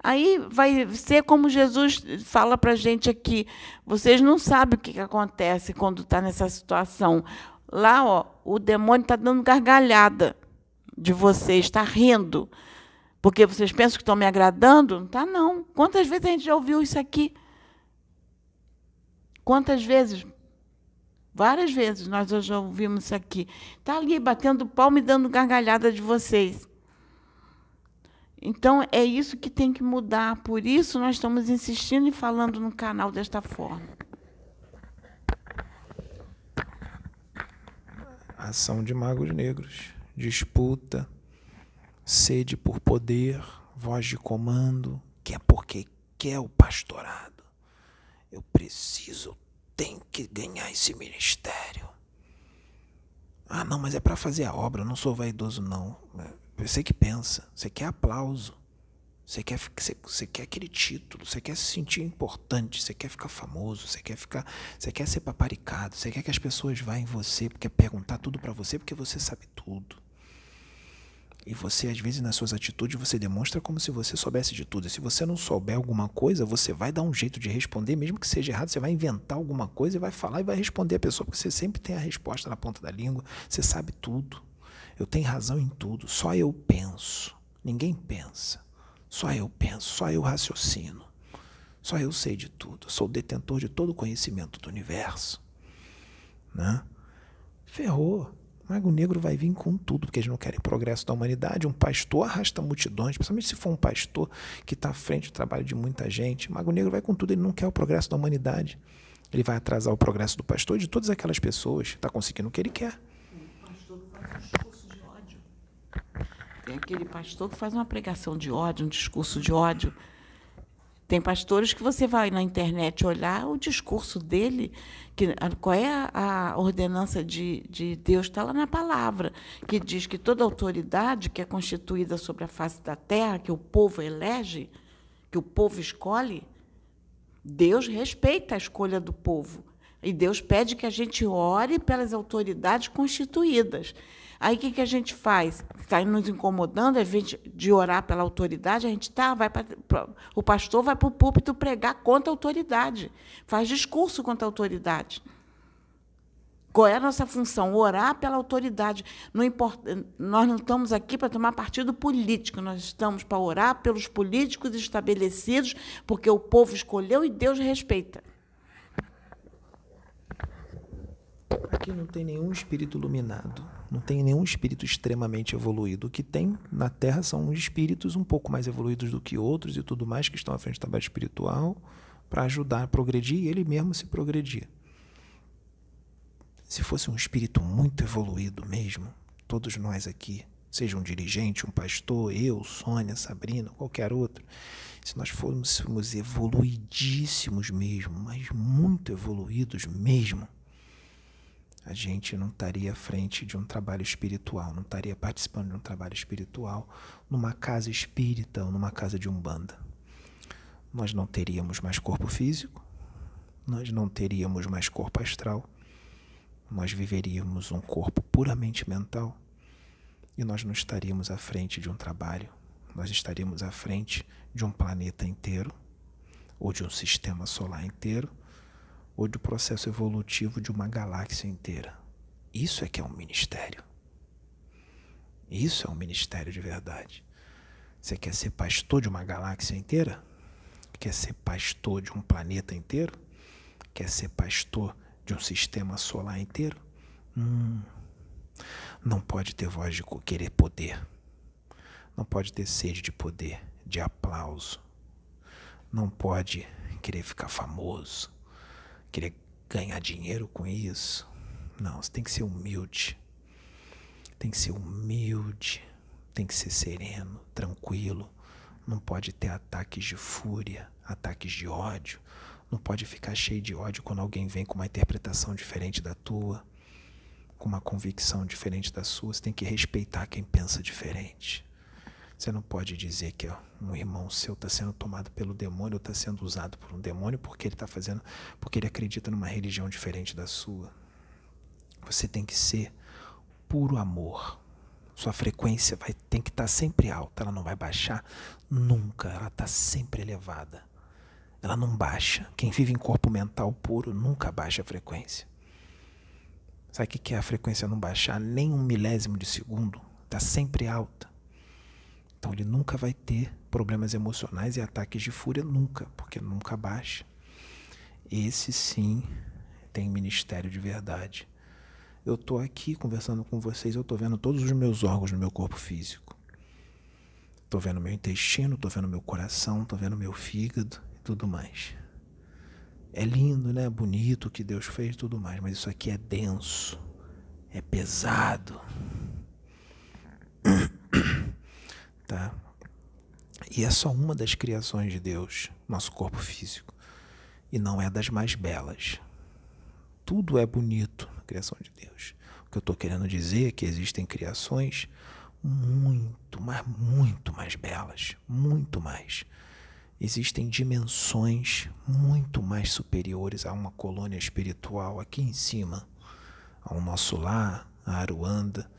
Aí vai ser como Jesus fala para a gente aqui. Vocês não sabem o que, que acontece quando está nessa situação. Lá, ó, o demônio está dando gargalhada de vocês, está rindo. Porque vocês pensam que estão me agradando? Não está, não. Quantas vezes a gente já ouviu isso aqui? Quantas vezes? Várias vezes nós já ouvimos isso aqui. Está ali batendo palma e dando gargalhada de vocês. Então, é isso que tem que mudar. Por isso, nós estamos insistindo e falando no canal desta forma. Ação de magos negros, disputa, sede por poder, voz de comando, quer porque quer o pastorado. Eu preciso, tenho que ganhar esse ministério. Ah, não, mas é para fazer a obra, eu não sou vaidoso, não. Você que pensa, você quer aplauso. Você quer, você, você quer aquele título, você quer se sentir importante, você quer ficar famoso, você quer ficar, você quer ser paparicado, você quer que as pessoas vá em você, porque perguntar tudo para você, porque você sabe tudo. E você, às vezes, nas suas atitudes, você demonstra como se você soubesse de tudo. E se você não souber alguma coisa, você vai dar um jeito de responder, mesmo que seja errado, você vai inventar alguma coisa e vai falar e vai responder a pessoa, porque você sempre tem a resposta na ponta da língua, você sabe tudo. Eu tenho razão em tudo, só eu penso, ninguém pensa. Só eu penso, só eu raciocino. Só eu sei de tudo. Sou detentor de todo o conhecimento do universo. Né? Ferrou. Mago Negro vai vir com tudo, porque eles não querem progresso da humanidade. Um pastor arrasta multidões, principalmente se for um pastor que está à frente do trabalho de muita gente. Mago Negro vai com tudo, ele não quer o progresso da humanidade. Ele vai atrasar o progresso do pastor e de todas aquelas pessoas. Está conseguindo o que ele quer. Pastor faz discurso de ódio. Tem aquele pastor que faz uma pregação de ódio, um discurso de ódio. Tem pastores que você vai na internet olhar o discurso dele, que, qual é a, a ordenança de, de Deus, está lá na palavra, que diz que toda autoridade que é constituída sobre a face da terra, que o povo elege, que o povo escolhe, Deus respeita a escolha do povo. E Deus pede que a gente ore pelas autoridades constituídas. Aí o que, que a gente faz? Está nos incomodando, a gente de orar pela autoridade, a gente tá, vai pra o pastor vai para o púlpito pregar contra a autoridade, faz discurso contra a autoridade. Qual é a nossa função? Orar pela autoridade. Não importa, nós não estamos aqui para tomar partido político, nós estamos para orar pelos políticos estabelecidos, porque o povo escolheu e Deus respeita. Aqui não tem nenhum espírito iluminado, não tem nenhum espírito extremamente evoluído. O que tem na Terra são espíritos um pouco mais evoluídos do que outros e tudo mais que estão à frente do trabalho espiritual para ajudar a progredir e ele mesmo se progredir. Se fosse um espírito muito evoluído mesmo, todos nós aqui, seja um dirigente, um pastor, eu, Sônia, Sabrina, qualquer outro, se nós fôssemos evoluidíssimos mesmo, mas muito evoluídos mesmo, a gente não estaria à frente de um trabalho espiritual, não estaria participando de um trabalho espiritual numa casa espírita ou numa casa de umbanda. Nós não teríamos mais corpo físico, nós não teríamos mais corpo astral, nós viveríamos um corpo puramente mental e nós não estaríamos à frente de um trabalho, nós estaríamos à frente de um planeta inteiro ou de um sistema solar inteiro ou do processo evolutivo de uma galáxia inteira. Isso é que é um ministério. Isso é um ministério de verdade. Você quer ser pastor de uma galáxia inteira? Quer ser pastor de um planeta inteiro? Quer ser pastor de um sistema solar inteiro? Hum, não pode ter voz de querer poder. Não pode ter sede de poder, de aplauso. Não pode querer ficar famoso querer ganhar dinheiro com isso. Não, você tem que ser humilde. Tem que ser humilde. Tem que ser sereno, tranquilo. Não pode ter ataques de fúria, ataques de ódio. Não pode ficar cheio de ódio quando alguém vem com uma interpretação diferente da tua, com uma convicção diferente da sua. Você tem que respeitar quem pensa diferente. Você não pode dizer que um irmão seu está sendo tomado pelo demônio ou está sendo usado por um demônio porque ele está fazendo, porque ele acredita numa religião diferente da sua. Você tem que ser puro amor. Sua frequência vai tem que estar tá sempre alta, ela não vai baixar nunca, ela está sempre elevada. Ela não baixa. Quem vive em corpo mental puro nunca baixa a frequência. Sabe o que é a frequência não baixar nem um milésimo de segundo? Está sempre alta. Então ele nunca vai ter problemas emocionais e ataques de fúria, nunca, porque nunca baixa. Esse sim tem ministério de verdade. Eu estou aqui conversando com vocês, eu estou vendo todos os meus órgãos no meu corpo físico. Estou vendo meu intestino, estou vendo meu coração, estou vendo meu fígado e tudo mais. É lindo, né? Bonito o que Deus fez e tudo mais, mas isso aqui é denso, é pesado. tá? E é só uma das criações de Deus, nosso corpo físico. E não é das mais belas. Tudo é bonito na criação de Deus. O que eu estou querendo dizer é que existem criações muito, mas muito mais belas. Muito mais. Existem dimensões muito mais superiores a uma colônia espiritual aqui em cima, ao nosso lar, a Aruanda.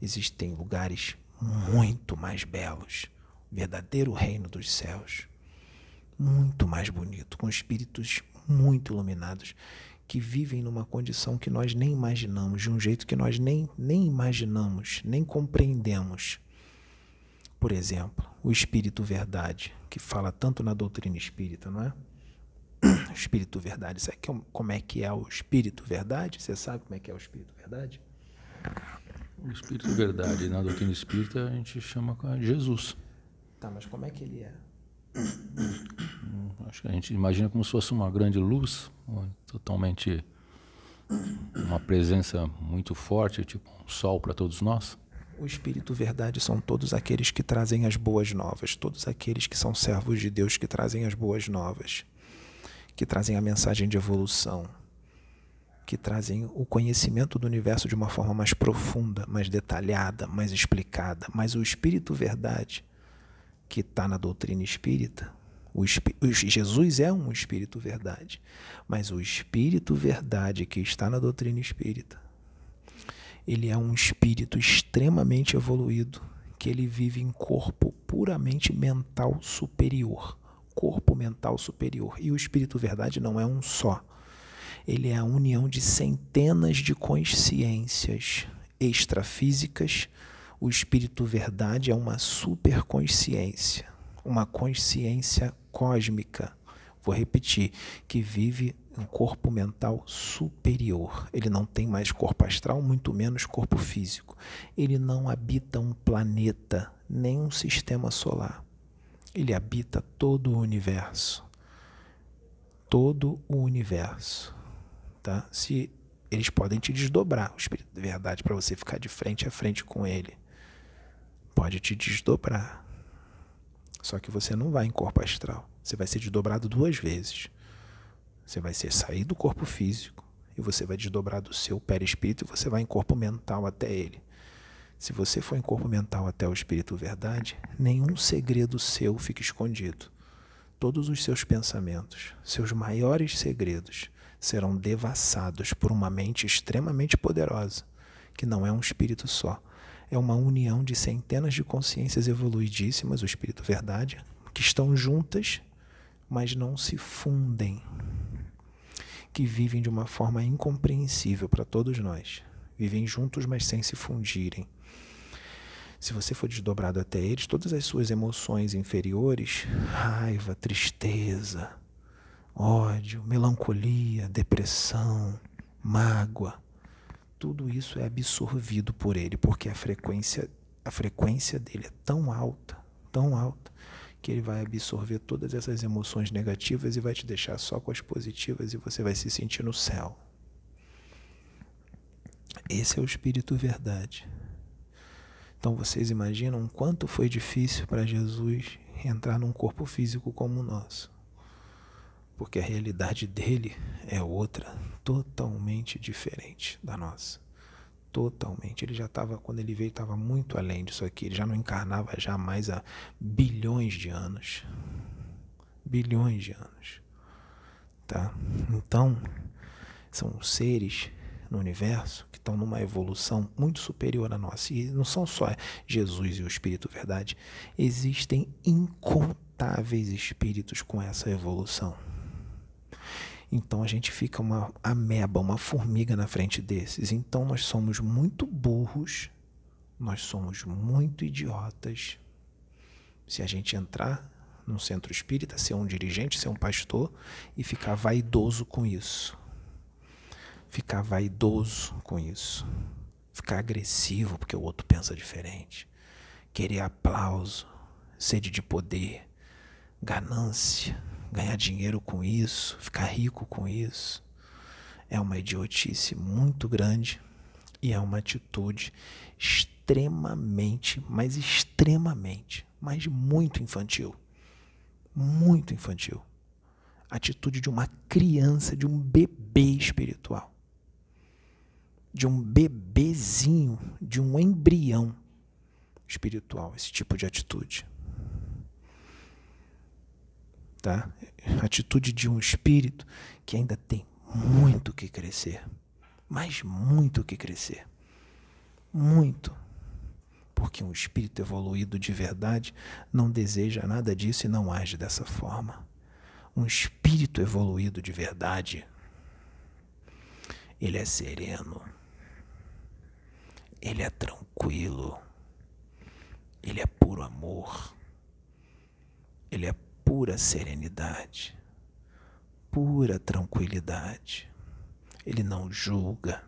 Existem lugares muito mais belos verdadeiro reino dos céus, muito mais bonito, com espíritos muito iluminados, que vivem numa condição que nós nem imaginamos, de um jeito que nós nem, nem imaginamos, nem compreendemos. Por exemplo, o Espírito Verdade, que fala tanto na doutrina espírita, não é? O Espírito Verdade, sabe como é que é o Espírito Verdade? Você sabe como é que é o Espírito Verdade? O Espírito Verdade, na doutrina espírita, a gente chama Jesus. Tá, mas como é que ele é? Hum, acho que a gente imagina como se fosse uma grande luz, totalmente uma presença muito forte, tipo um sol para todos nós. O Espírito Verdade são todos aqueles que trazem as boas novas, todos aqueles que são servos de Deus que trazem as boas novas, que trazem a mensagem de evolução, que trazem o conhecimento do universo de uma forma mais profunda, mais detalhada, mais explicada. Mas o Espírito Verdade que está na doutrina espírita, o, o, Jesus é um espírito verdade, mas o espírito verdade que está na doutrina espírita, ele é um espírito extremamente evoluído, que ele vive em corpo puramente mental superior, corpo mental superior. E o espírito verdade não é um só. Ele é a união de centenas de consciências extrafísicas o espírito verdade é uma superconsciência, uma consciência cósmica. Vou repetir, que vive um corpo mental superior. Ele não tem mais corpo astral, muito menos corpo físico. Ele não habita um planeta, nem um sistema solar. Ele habita todo o universo. Todo o universo. Tá? Se eles podem te desdobrar, o espírito de verdade, para você ficar de frente a frente com ele pode te desdobrar. Só que você não vai em corpo astral. Você vai ser desdobrado duas vezes. Você vai ser sair do corpo físico e você vai desdobrar do seu perispírito e você vai em corpo mental até ele. Se você for em corpo mental até o espírito verdade, nenhum segredo seu fica escondido. Todos os seus pensamentos, seus maiores segredos, serão devassados por uma mente extremamente poderosa, que não é um espírito só, é uma união de centenas de consciências evoluidíssimas, o Espírito Verdade, que estão juntas, mas não se fundem, que vivem de uma forma incompreensível para todos nós. Vivem juntos, mas sem se fundirem. Se você for desdobrado até eles, todas as suas emoções inferiores raiva, tristeza, ódio, melancolia, depressão, mágoa tudo isso é absorvido por ele, porque a frequência, a frequência dele é tão alta, tão alta, que ele vai absorver todas essas emoções negativas e vai te deixar só com as positivas e você vai se sentir no céu. Esse é o espírito verdade. Então vocês imaginam quanto foi difícil para Jesus entrar num corpo físico como o nosso. Porque a realidade dele é outra, totalmente diferente da nossa. Totalmente. Ele já estava, quando ele veio, estava muito além disso aqui. Ele já não encarnava já mais há bilhões de anos. Bilhões de anos. Tá? Então, são seres no universo que estão numa evolução muito superior à nossa. E não são só Jesus e o Espírito Verdade. Existem incontáveis espíritos com essa evolução. Então a gente fica uma ameba, uma formiga na frente desses. Então nós somos muito burros, nós somos muito idiotas. Se a gente entrar num centro espírita, ser um dirigente, ser um pastor e ficar vaidoso com isso. Ficar vaidoso com isso. Ficar agressivo porque o outro pensa diferente. Querer aplauso, sede de poder, ganância ganhar dinheiro com isso, ficar rico com isso, é uma idiotice muito grande e é uma atitude extremamente, mas extremamente mas muito infantil. Muito infantil. Atitude de uma criança, de um bebê espiritual. De um bebezinho, de um embrião espiritual, esse tipo de atitude. Tá? Atitude de um espírito que ainda tem muito que crescer, mas muito que crescer. Muito. Porque um espírito evoluído de verdade não deseja nada disso e não age dessa forma. Um espírito evoluído de verdade, ele é sereno, ele é tranquilo, ele é puro amor, ele é pura serenidade, pura tranquilidade. Ele não julga,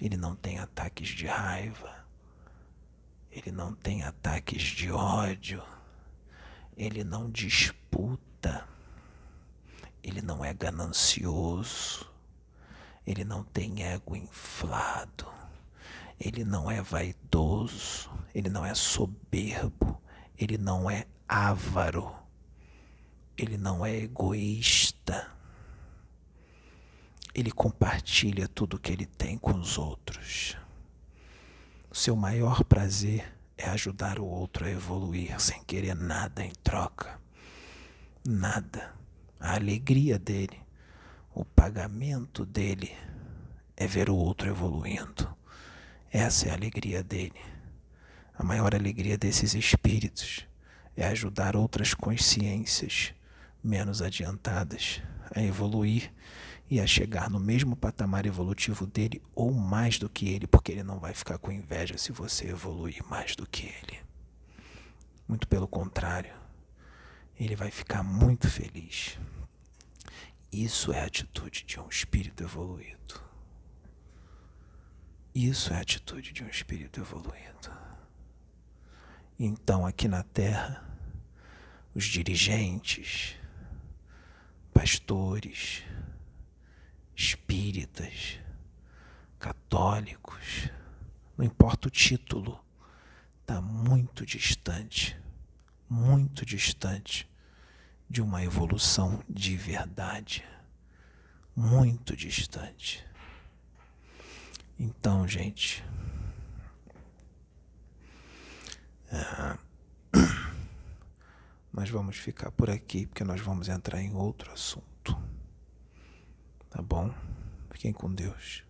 ele não tem ataques de raiva, ele não tem ataques de ódio, ele não disputa, ele não é ganancioso, ele não tem ego inflado, ele não é vaidoso, ele não é soberbo, ele não é avaro, ele não é egoísta ele compartilha tudo que ele tem com os outros. Seu maior prazer é ajudar o outro a evoluir sem querer nada em troca. Nada. A alegria dele, o pagamento dele é ver o outro evoluindo. Essa é a alegria dele. A maior alegria desses espíritos é ajudar outras consciências menos adiantadas a evoluir e a chegar no mesmo patamar evolutivo dele ou mais do que ele, porque ele não vai ficar com inveja se você evoluir mais do que ele. Muito pelo contrário, ele vai ficar muito feliz. Isso é a atitude de um espírito evoluído. Isso é a atitude de um espírito evoluído. Então, aqui na Terra, os dirigentes, pastores, espíritas, católicos, não importa o título, está muito distante, muito distante de uma evolução de verdade. Muito distante. Então, gente. É, nós vamos ficar por aqui porque nós vamos entrar em outro assunto. Tá bom? Fiquem com Deus.